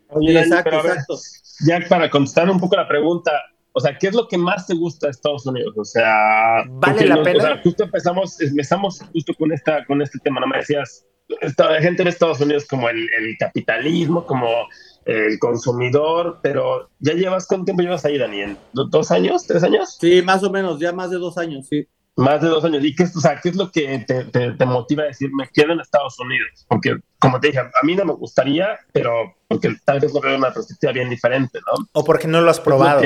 Speaker 3: Oye, exacto, exacto. Ya para contestar un poco la pregunta, o sea, ¿qué es lo que más te gusta de Estados Unidos? O sea,
Speaker 2: ¿vale la pena? O sea,
Speaker 3: justo empezamos, empezamos justo con, esta, con este tema, no me decías, esta gente en Estados Unidos como el, el, capitalismo, como el consumidor, pero ya llevas, ¿cuánto tiempo llevas ahí, Daniel? ¿Dos años? ¿Tres años?
Speaker 1: Sí, más o menos, ya más de dos años, sí.
Speaker 3: Más de dos años. ¿Y qué, o sea, qué es lo que te, te, motiva a decir, me quedo en Estados Unidos? Porque, como te dije, a mí no me gustaría, pero porque tal vez lo veo de una perspectiva bien diferente, ¿no?
Speaker 2: O porque no lo has probado.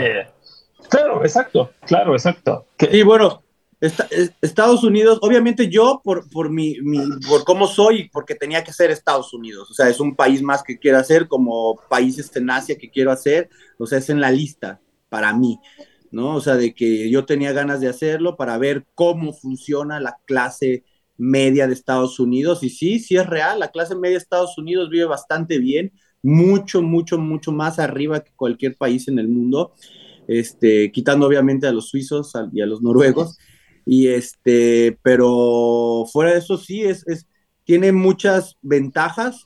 Speaker 3: claro, exacto, claro, exacto.
Speaker 1: Y bueno, Estados Unidos, obviamente yo, por, por, mi, mi, por cómo soy, porque tenía que ser Estados Unidos. O sea, es un país más que quiero hacer, como países en Asia que quiero hacer. O sea, es en la lista para mí. ¿No? O sea, de que yo tenía ganas de hacerlo para ver cómo funciona la clase media de Estados Unidos. Y sí, sí es real, la clase media de Estados Unidos vive bastante bien, mucho, mucho, mucho más arriba que cualquier país en el mundo, este, quitando obviamente a los suizos y a los noruegos. Y este, pero fuera de eso sí, es, es tiene muchas ventajas,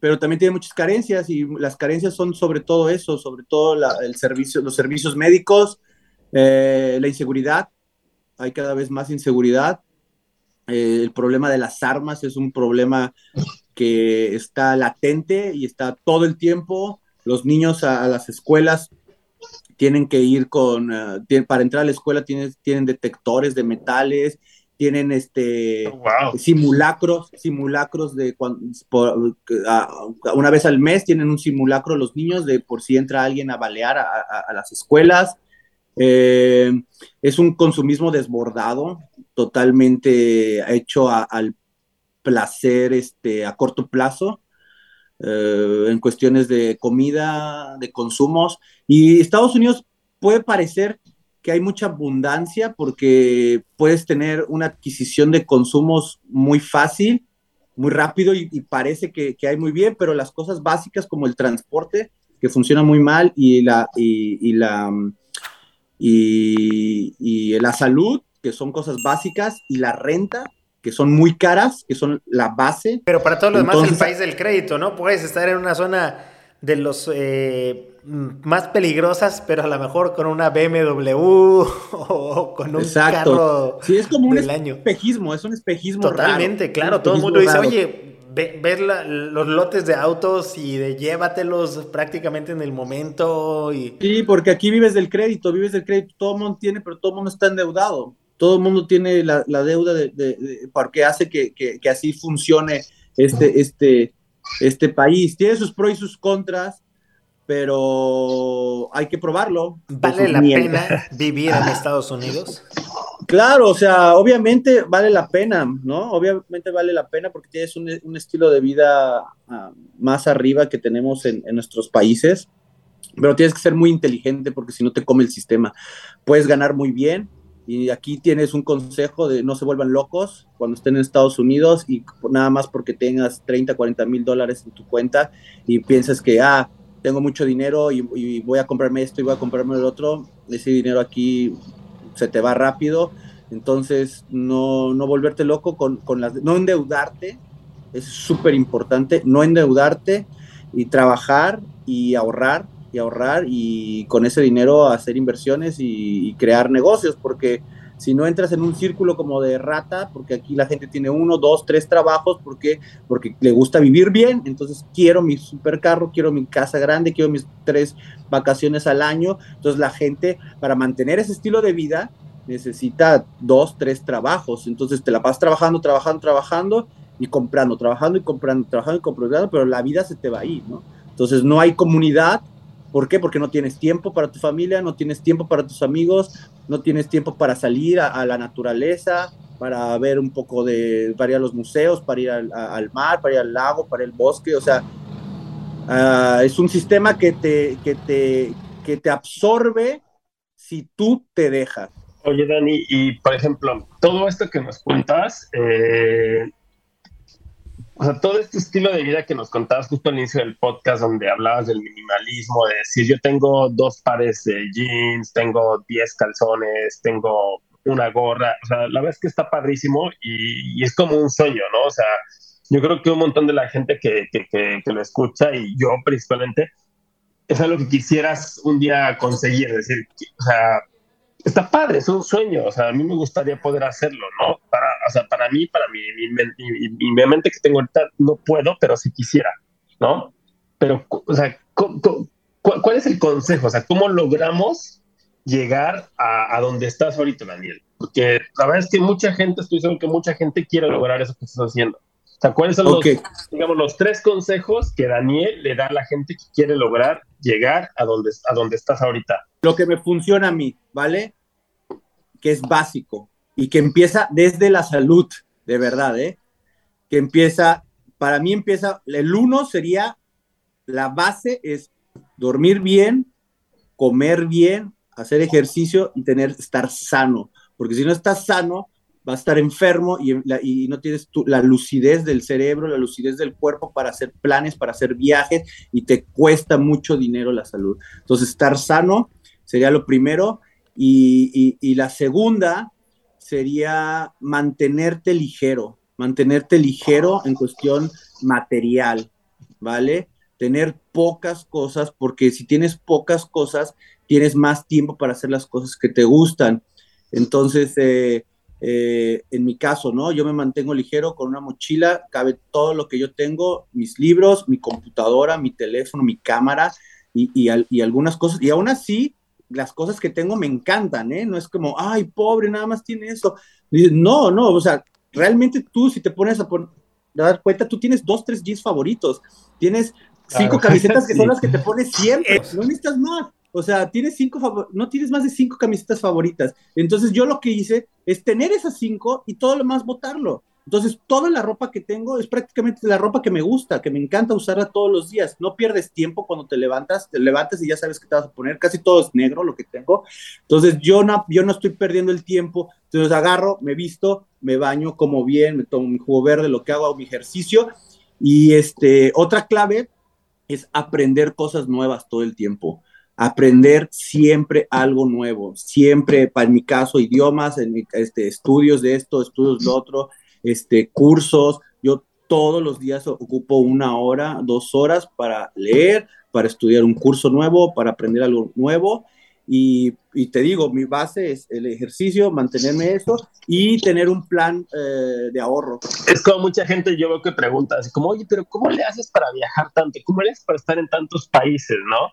Speaker 1: pero también tiene muchas carencias y las carencias son sobre todo eso, sobre todo el servicio, los servicios médicos, eh, la inseguridad, hay cada vez más inseguridad, eh, el problema de las armas es un problema que está latente y está todo el tiempo, los niños a, las escuelas tienen que ir con, eh, para entrar a la escuela tienen, tienen detectores de metales, tienen este oh, simulacros, simulacros de una vez al mes tienen un simulacro los niños de por si entra alguien a balear a, las escuelas. Eh, es un consumismo desbordado, totalmente hecho al placer este, a corto plazo. Eh, en cuestiones de comida, de consumos. Y Estados Unidos puede parecer que hay mucha abundancia porque puedes tener una adquisición de consumos muy fácil, muy rápido y, parece que, hay muy bien, pero las cosas básicas como el transporte, que funciona muy mal, y, la, y, la salud, que son cosas básicas, y la renta, que son muy caras, que son la base.
Speaker 2: Pero para todo lo demás, el país del crédito, ¿no? Puedes estar en una zona de los eh, más peligrosas, pero a lo mejor con una BMW o con un carro
Speaker 1: sí, es como un espejismo, es un espejismo
Speaker 2: Totalmente, claro. Todo el mundo dice, oye, ver los lotes de autos y de llévatelos prácticamente en el momento. Y...
Speaker 1: Sí, porque aquí vives del crédito, vives del crédito, todo el mundo tiene, pero todo el mundo está endeudado. Todo el mundo tiene la, deuda de, porque hace que, que, así funcione este, este, este país. Tiene sus pros y sus contras, pero hay que probarlo.
Speaker 2: ¿Vale la pena vivir en Estados Unidos?
Speaker 1: Claro, o sea, obviamente vale la pena, ¿no? Obviamente vale la pena porque tienes un, estilo de vida ah, más arriba que tenemos en, nuestros países, pero tienes que ser muy inteligente porque si no te come el sistema. Puedes ganar muy bien, y aquí tienes un consejo de no se vuelvan locos cuando estén en Estados Unidos y nada más porque tengas 30, 40 mil dólares en tu cuenta y piensas que, ah, tengo mucho dinero y, voy a comprarme esto y voy a comprarme el otro, ese dinero aquí se te va rápido. Entonces, no, no volverte loco con, con las... No endeudarte, es súper importante, no endeudarte y trabajar y ahorrar y ahorrar y con ese dinero hacer inversiones y, y crear negocios, porque si no entras en un círculo como de rata, porque aquí la gente tiene uno, dos, tres trabajos, porque, porque le gusta vivir bien, entonces quiero mi supercarro, quiero mi casa grande, quiero mis tres vacaciones al año, entonces la gente para mantener ese estilo de vida necesita dos, tres trabajos, entonces te la vas trabajando, trabajando, trabajando y comprando, trabajando y comprando, trabajando y comprando, pero la vida se te va a ir, ¿no? Entonces no hay comunidad ¿Por qué? Porque no tienes tiempo para tu familia, no tienes tiempo para tus amigos, no tienes tiempo para salir a, la naturaleza, para ver un poco de, para ir a los museos, para ir al, mar, para ir al lago, para el bosque, o sea, ah, es un sistema que te, que, te, que te absorbe si tú te dejas.
Speaker 3: Oye, Dani, y por ejemplo, todo esto que nos cuentas, eh, o sea, todo este estilo de vida que nos contabas justo al inicio del podcast, donde hablabas del minimalismo, de decir, yo tengo dos pares de jeans, tengo diez calzones, tengo una gorra, o sea, la verdad es que está padrísimo y, es como un sueño, ¿no? O sea, yo creo que un montón de la gente que, que, que, que lo escucha y yo principalmente, es algo que quisieras un día conseguir, es decir, o sea, está padre, es un sueño, o sea, a mí me gustaría poder hacerlo, ¿no? Para, o sea, para mí, para mi, mi, mente que tengo ahorita, no puedo, pero si quisiera, ¿no? Pero, o sea, ¿cuál, es el consejo? O sea, ¿cómo logramos llegar a, a, donde estás ahorita, Daniel? Porque la verdad es que mucha gente, estoy seguro que mucha gente quiere lograr eso que estás haciendo. O sea, ¿cuáles son los, digamos, los tres consejos que Daniel le da a la gente que quiere lograr llegar a donde, a donde estás ahorita?
Speaker 1: Lo que me funciona a mí, ¿vale? Que es básico y que empieza desde la salud, de verdad, ¿eh? Que empieza, para mí empieza, el uno sería, la base es dormir bien, comer bien, hacer ejercicio y tener, estar sano, porque si no estás sano, vas a estar enfermo y, no tienes la lucidez del cerebro, la lucidez del cuerpo para hacer planes, para hacer viajes y te cuesta mucho dinero la salud. Entonces, estar sano sería lo primero y, y la segunda sería mantenerte ligero, mantenerte ligero en cuestión material, ¿vale? Tener pocas cosas, porque si tienes pocas cosas, tienes más tiempo para hacer las cosas que te gustan. Entonces, eh, eh, en mi caso, ¿no? Yo me mantengo ligero con una mochila, cabe todo lo que yo tengo, mis libros, mi computadora, mi teléfono, mi cámara y, y, algunas cosas. Y aún así, las cosas que tengo me encantan, ¿eh? No es como, ay, pobre, nada más tiene eso. no, no, o sea, realmente tú, si te pones a, dar cuenta, tú tienes dos, tres jeans favoritos, tienes cinco camisetas que son las que te pones siempre, no necesitas más. O sea, tienes cinco, no tienes más de cinco camisetas favoritas. Entonces yo lo que hice es tener esas cinco y todo lo más botarlo. Entonces, toda la ropa que tengo es prácticamente la ropa que me gusta, que me encanta usarla todos los días. No pierdes tiempo cuando te levantas, te levantas y ya sabes qué te vas a poner. Casi todo es negro lo que tengo. Entonces, yo no, yo no estoy perdiendo el tiempo. Entonces, agarro, me visto, me baño, como bien, me tomo mi jugo verde, lo que hago, mi ejercicio. Y este, otra clave es aprender cosas nuevas todo el tiempo aprender siempre algo nuevo, siempre, para mi caso, idiomas, este, estudios de esto, estudios de otro, este, cursos. Yo todos los días ocupo una hora, dos horas para leer, para estudiar un curso nuevo, para aprender algo nuevo. Y, te digo, mi base es el ejercicio, mantenerme eso y tener un plan eh, de ahorro.
Speaker 3: Es como mucha gente yo veo que pregunta, así como, oye, pero ¿cómo le haces para viajar tanto? ¿Cómo le haces para estar en tantos países, no?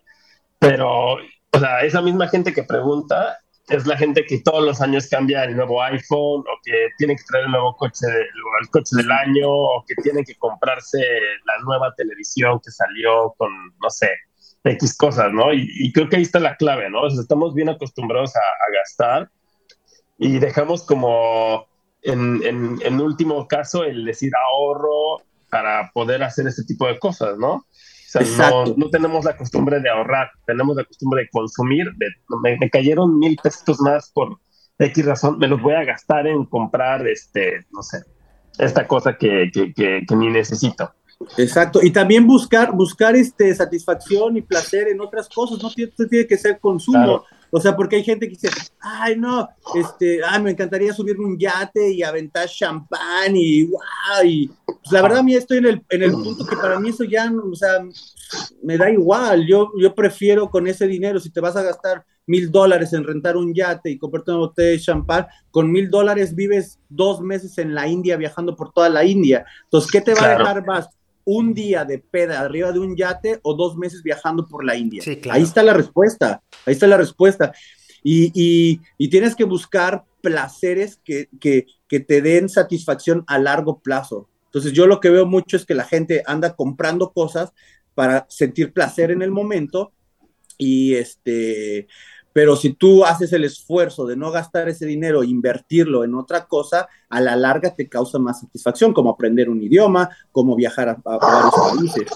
Speaker 3: Pero, o sea, esa misma gente que pregunta es la gente que todos los años cambia el nuevo iPhone o que tiene que traer el nuevo coche, el coche del año o que tiene que comprarse la nueva televisión que salió con, no sé, X cosas, ¿no? Y, creo que ahí está la clave, ¿no? O sea, estamos bien acostumbrados a, gastar y dejamos como, en, en, en último caso, el decir ahorro para poder hacer este tipo de cosas, ¿no? No, tenemos la costumbre de ahorrar, tenemos la costumbre de consumir. me, cayeron mil pesos más por X razón, me los voy a gastar en comprar, este, no sé, esta cosa que, que, que, ni necesito.
Speaker 1: Exacto, y también buscar, buscar este, satisfacción y placer en otras cosas, no tiene, tiene que ser consumo. O sea, porque hay gente que dice, ay, no, este, ay, me encantaría subirme un yate y aventar champán y guau, y pues, la verdad a mí estoy en el, en el punto que para mí eso ya, o sea, me da igual, yo, yo prefiero con ese dinero, si te vas a gastar mil dólares en rentar un yate y comprarte una botella de champán, con mil dólares vives dos meses en la India viajando por toda la India. Entonces, ¿qué te va a dejar más? Un día de peda arriba de un yate o dos meses viajando por la India. Ahí está la respuesta, ahí está la respuesta. Y, tienes que buscar placeres que, que, te den satisfacción a largo plazo. Entonces yo lo que veo mucho es que la gente anda comprando cosas para sentir placer en el momento y este pero si tú haces el esfuerzo de no gastar ese dinero e invertirlo en otra cosa, a la larga te causa más satisfacción, como aprender un idioma, como viajar a, varios países.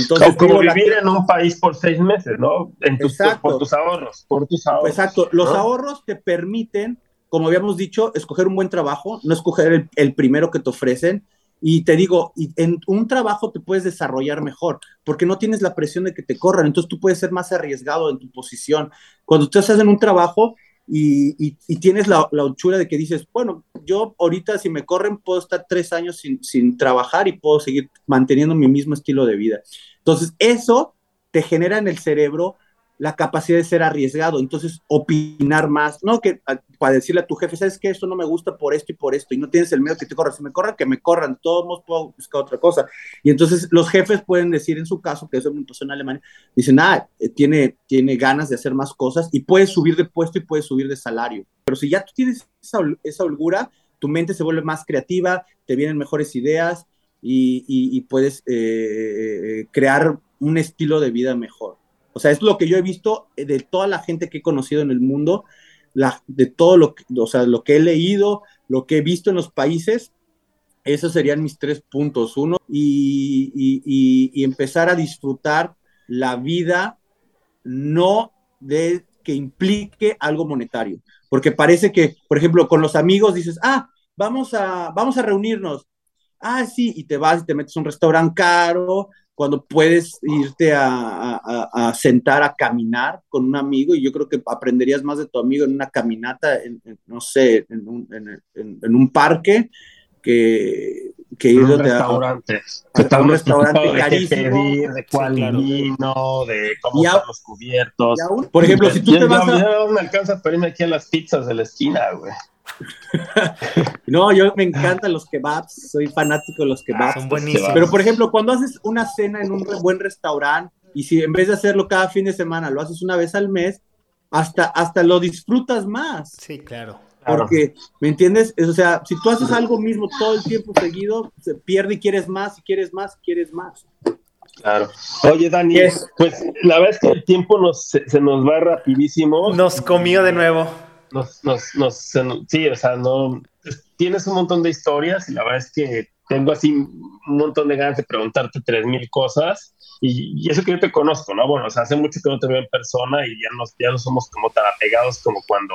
Speaker 3: Entonces, o como vivir en un país por seis meses, ¿no? En tus, por tus ahorros, por tus ahorros.
Speaker 1: Exacto, los ahorros te permiten, como habíamos dicho, escoger un buen trabajo, no escoger el primero que te ofrecen, y te digo, en un trabajo te puedes desarrollar mejor, porque no tienes la presión de que te corran, entonces tú puedes ser más arriesgado en tu posición. Cuando tú estás en un trabajo y, tienes la, la de que dices, bueno, yo ahorita si me corren puedo estar tres años sin, sin trabajar y puedo seguir manteniendo mi mismo estilo de vida. Entonces, eso te genera en el cerebro la capacidad de ser arriesgado, entonces opinar más, no que para decirle a tu jefe, sabes que esto no me gusta por esto y por esto, y no tienes el miedo que te corran, si me corran, que me corran, todos puedo buscar otra cosa. Y entonces los jefes pueden decir en su caso, que eso me pasó en Alemania, dicen, ah, eh, tiene, tiene ganas de hacer más cosas y puedes subir de puesto y puedes subir de salario. Pero si ya tú tienes esa, holgura, tu mente se vuelve más creativa, te vienen mejores ideas y, y, puedes eh, eh, crear un estilo de vida mejor. O sea, es lo que yo he visto de toda la gente que he conocido en el mundo, la, de todo lo que, o sea, lo que he leído, lo que he visto en los países. Esos serían mis tres puntos. Uno, y, y, empezar a disfrutar la vida no de que implique algo monetario. Porque parece que, por ejemplo, con los amigos dices, ah, vamos a, vamos a reunirnos. Ah, sí, y te vas y te metes a un restaurante caro, cuando puedes irte a, sentar a caminar con un amigo y yo creo que aprenderías más de tu amigo en una caminata, en, no sé, en un, en, un, parque que, que ir
Speaker 3: un restaurante.
Speaker 1: A, un restaurante carísimo.
Speaker 3: De pedir, de cuál vino, de cómo están los cubiertos.
Speaker 1: por ejemplo, si tú te vas a...
Speaker 3: Ya me alcanza para irme aquí a las pizzas de la esquina, güey.
Speaker 1: no, yo me encantan los kebabs, soy fanático de los kebabs.
Speaker 2: son buenísimos.
Speaker 1: Pero, por ejemplo, cuando haces una cena en un buen restaurante y si en vez de hacerlo cada fin de semana lo haces una vez al mes, hasta, hasta lo disfrutas más.
Speaker 2: Sí, claro.
Speaker 1: Porque, ¿me entiendes? O sea, si tú haces algo mismo todo el tiempo seguido, se pierde y quieres más, y quieres más, y quieres más.
Speaker 3: Claro. Oye, Dani, pues la verdad es que el tiempo nos, se, nos va rapidísimo.
Speaker 2: Nos comió de nuevo.
Speaker 3: Nos, nos, nos, sí, o sea, no, tienes un montón de historias y la verdad es que tengo así un montón de ganas de preguntarte tres mil cosas y, eso que yo te conozco, ¿no? Bueno, o sea, hace mucho que no te veo en persona y ya, nos, ya no somos como tan apegados como cuando,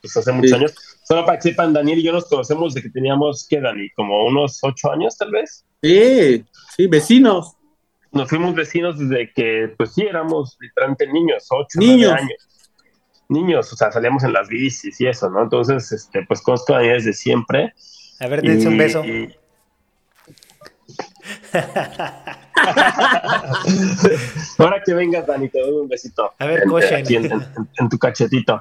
Speaker 3: pues hace muchos años. Solo para que sepan, Daniel y yo nos conocemos de que teníamos, ¿qué, Dani? Como unos ocho años, tal vez.
Speaker 1: Sí, sí, vecinos.
Speaker 3: Nos fuimos vecinos desde que, pues sí, éramos literalmente niños, ocho, niños. años. Niños, o sea, salíamos en las bicis y eso, ¿no? Entonces, este, pues conozco a Daniel desde siempre.
Speaker 2: A ver, dense un beso.
Speaker 3: Ahora que vengas, Dani, te doy un besito.
Speaker 2: A ver,
Speaker 3: en, en, tu cachetito.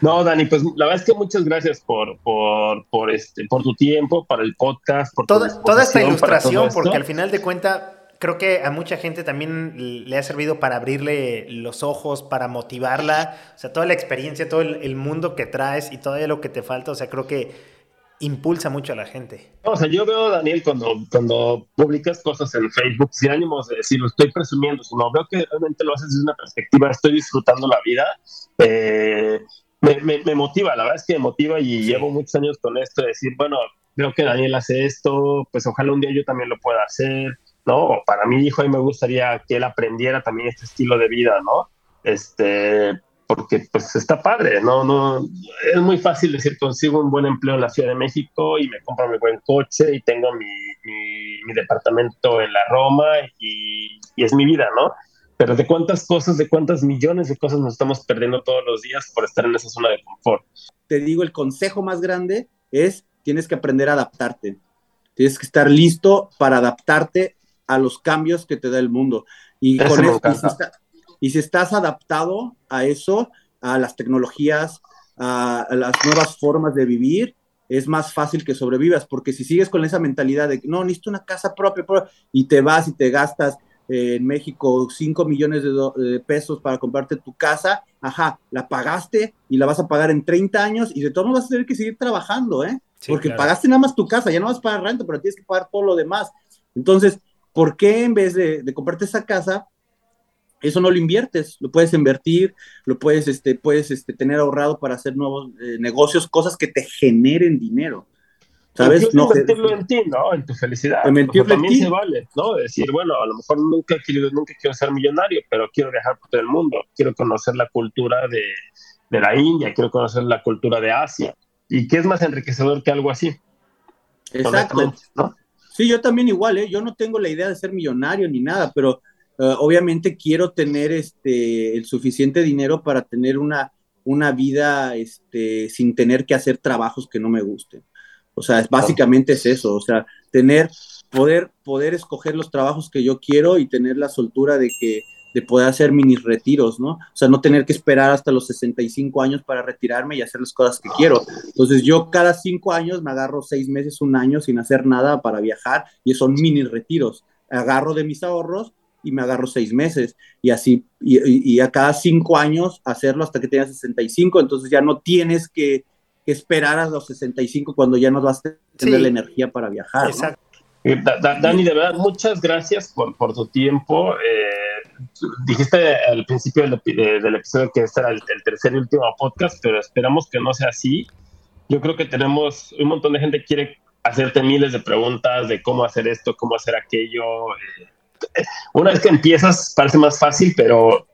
Speaker 3: No, Dani, pues la verdad es que muchas gracias por, por, por, este, por tu tiempo, para el podcast, por
Speaker 2: toda, toda esta ilustración, porque al final de cuentas creo que a mucha gente también le ha servido para abrirle los ojos, para motivarla, o sea, toda la experiencia, todo el, el mundo que traes y todo lo que te falta, o sea, creo que impulsa mucho a la gente.
Speaker 3: O sea, yo veo, Daniel, cuando, cuando publicas cosas en Facebook, sin ánimos de decir, lo estoy presumiendo, sino veo que realmente lo haces desde una perspectiva, estoy disfrutando la vida, eh, me, me, motiva, la verdad es que me motiva y llevo muchos años con esto, de decir, bueno, veo que Daniel hace esto, pues ojalá un día yo también lo pueda hacer, ¿no? Para mi hijo, y me gustaría que él aprendiera también este estilo de vida, ¿no? Este, porque pues está padre, ¿no? no Es muy fácil decir, consigo un buen empleo en la Ciudad de México y me compro mi buen coche y tengo mi, mi, departamento en la Roma y, y, es mi vida, ¿no? Pero de cuántas cosas, de cuántas millones de cosas nos estamos perdiendo todos los días por estar en esa zona de confort.
Speaker 1: Te digo, el consejo más grande es, tienes que aprender a adaptarte. Tienes que estar listo para adaptarte a los cambios que te da el mundo. Y con eso, y si estás adaptado a eso, a las tecnologías, a, las nuevas formas de vivir, es más fácil que sobrevivas, porque si sigues con esa mentalidad de que no, necesito una casa propia, y te vas y te gastas eh, en México 5 millones de, pesos para comprarte tu casa, ajá, la pagaste y la vas a pagar en 30 años y de todos modos vas a tener que seguir trabajando, ¿eh? porque pagaste nada más tu casa, ya no vas a pagar renta, pero tienes que pagar todo lo demás. Entonces, ¿por qué en vez de, de comprarte esa casa, eso no lo inviertes, lo puedes invertir, lo puedes, este, puedes este, tener ahorrado para hacer nuevos eh, negocios, cosas que te generen dinero. ¿Sabes?
Speaker 3: No, invertirlo en ti, ¿no? En tu felicidad. también se vale, ¿no? Decir, bueno, a lo mejor nunca quiero, nunca quiero ser millonario, pero quiero viajar por todo el mundo, quiero conocer la cultura de, de la India, quiero conocer la cultura de Asia. ¿Y qué es más enriquecedor que algo así?
Speaker 1: Exacto. ¿no? Sí, yo también igual, ¿eh? Yo no tengo la idea de ser millonario ni nada, pero eh, obviamente quiero tener este, el suficiente dinero para tener una, una vida este, sin tener que hacer trabajos que no me gusten. O sea, básicamente es eso, o sea, tener, poder, poder escoger los trabajos que yo quiero y tener la soltura de que de poder hacer mini retiros, ¿no? O sea, no tener que esperar hasta los 65 años para retirarme y hacer las cosas que quiero. Entonces, yo cada cinco años me agarro seis meses, un año sin hacer nada para viajar y son mini retiros. Agarro de mis ahorros y me agarro seis meses y así, y, a cada cinco años hacerlo hasta que tengas 65, entonces ya no tienes que, esperar a los 65 cuando ya no vas a tener la energía para viajar. Exacto.
Speaker 3: Eh, Dani, de verdad, muchas gracias por, por tu tiempo. Eh, dijiste al principio del, episodio que este era el, tercer y último podcast, pero esperamos que no sea así. Yo creo que tenemos un montón de gente que quiere hacerte miles de preguntas de cómo hacer esto, cómo hacer aquello. Eh, una vez que empiezas parece más fácil, pero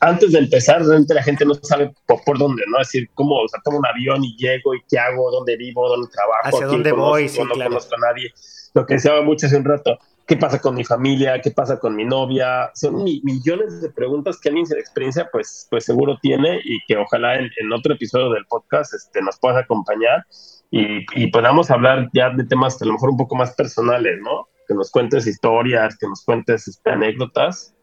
Speaker 3: antes de empezar, realmente la gente no sabe por, dónde, ¿no? Es decir, cómo, o sea, tomo un avión y llego y qué hago, dónde vivo, dónde trabajo,
Speaker 2: hacia dónde voy, sí,
Speaker 3: no conozco a nadie. Lo que se habla mucho hace un rato. Qué pasa con mi familia, qué pasa con mi novia. Son millones de preguntas que alguien sin experiencia pues, pues seguro tiene y que ojalá en, otro episodio del podcast este, nos puedas acompañar y, y, podamos hablar ya de temas a lo mejor un poco más personales, ¿no? Que nos cuentes historias, que nos cuentes este, anécdotas.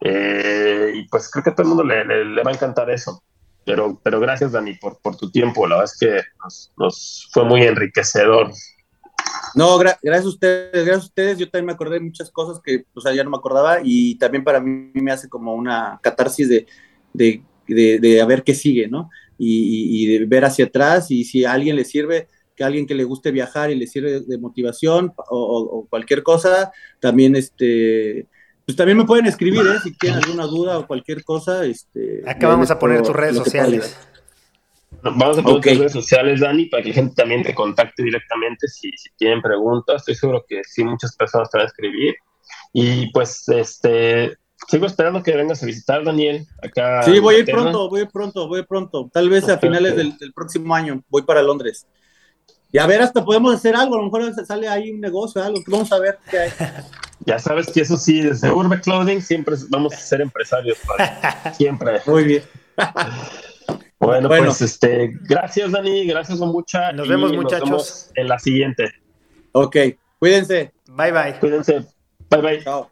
Speaker 3: Eh, y pues creo que a todo el mundo le, le, va a encantar eso. Pero, pero gracias, Dani, por, por tu tiempo. La verdad es que nos, nos fue muy enriquecedor
Speaker 1: no, gracias a ustedes, gracias a ustedes. Yo también me acordé de muchas cosas que o sea, ya no me acordaba y también para mí me hace como una catarsis de, de, de, a ver qué sigue, ¿no? Y, y, de ver hacia atrás y si a alguien le sirve, que a alguien que le guste viajar y le sirve de motivación o, cualquier cosa, también este... Pues también me pueden escribir, ¿eh? Si tienen alguna duda o cualquier cosa. Este,
Speaker 2: Acá vamos a poner tus redes sociales.
Speaker 3: Vamos a poner tus redes sociales, Dani, para que la gente también te contacte directamente si, si tienen preguntas. Estoy seguro que sí, muchas personas te van a escribir. Y pues, este, sigo esperando que vengas a visitar, Daniel, acá.
Speaker 1: Sí, voy a ir pronto, voy a ir pronto, voy a ir pronto. Tal vez a finales del, próximo año voy para Londres. Y a ver, hasta podemos hacer algo, a lo mejor sale ahí un negocio, algo, vamos a ver qué hay.
Speaker 3: Ya sabes que eso sí, desde Urbe Clothing siempre vamos a ser empresarios, siempre.
Speaker 1: Muy bien.
Speaker 3: Bueno, pues este, gracias Dani, gracias mucha.
Speaker 2: Nos vemos muchachos. Nos vemos
Speaker 3: en la siguiente.
Speaker 1: Ok, cuídense.
Speaker 2: Bye bye.
Speaker 3: Cuídense. Bye bye. Chao.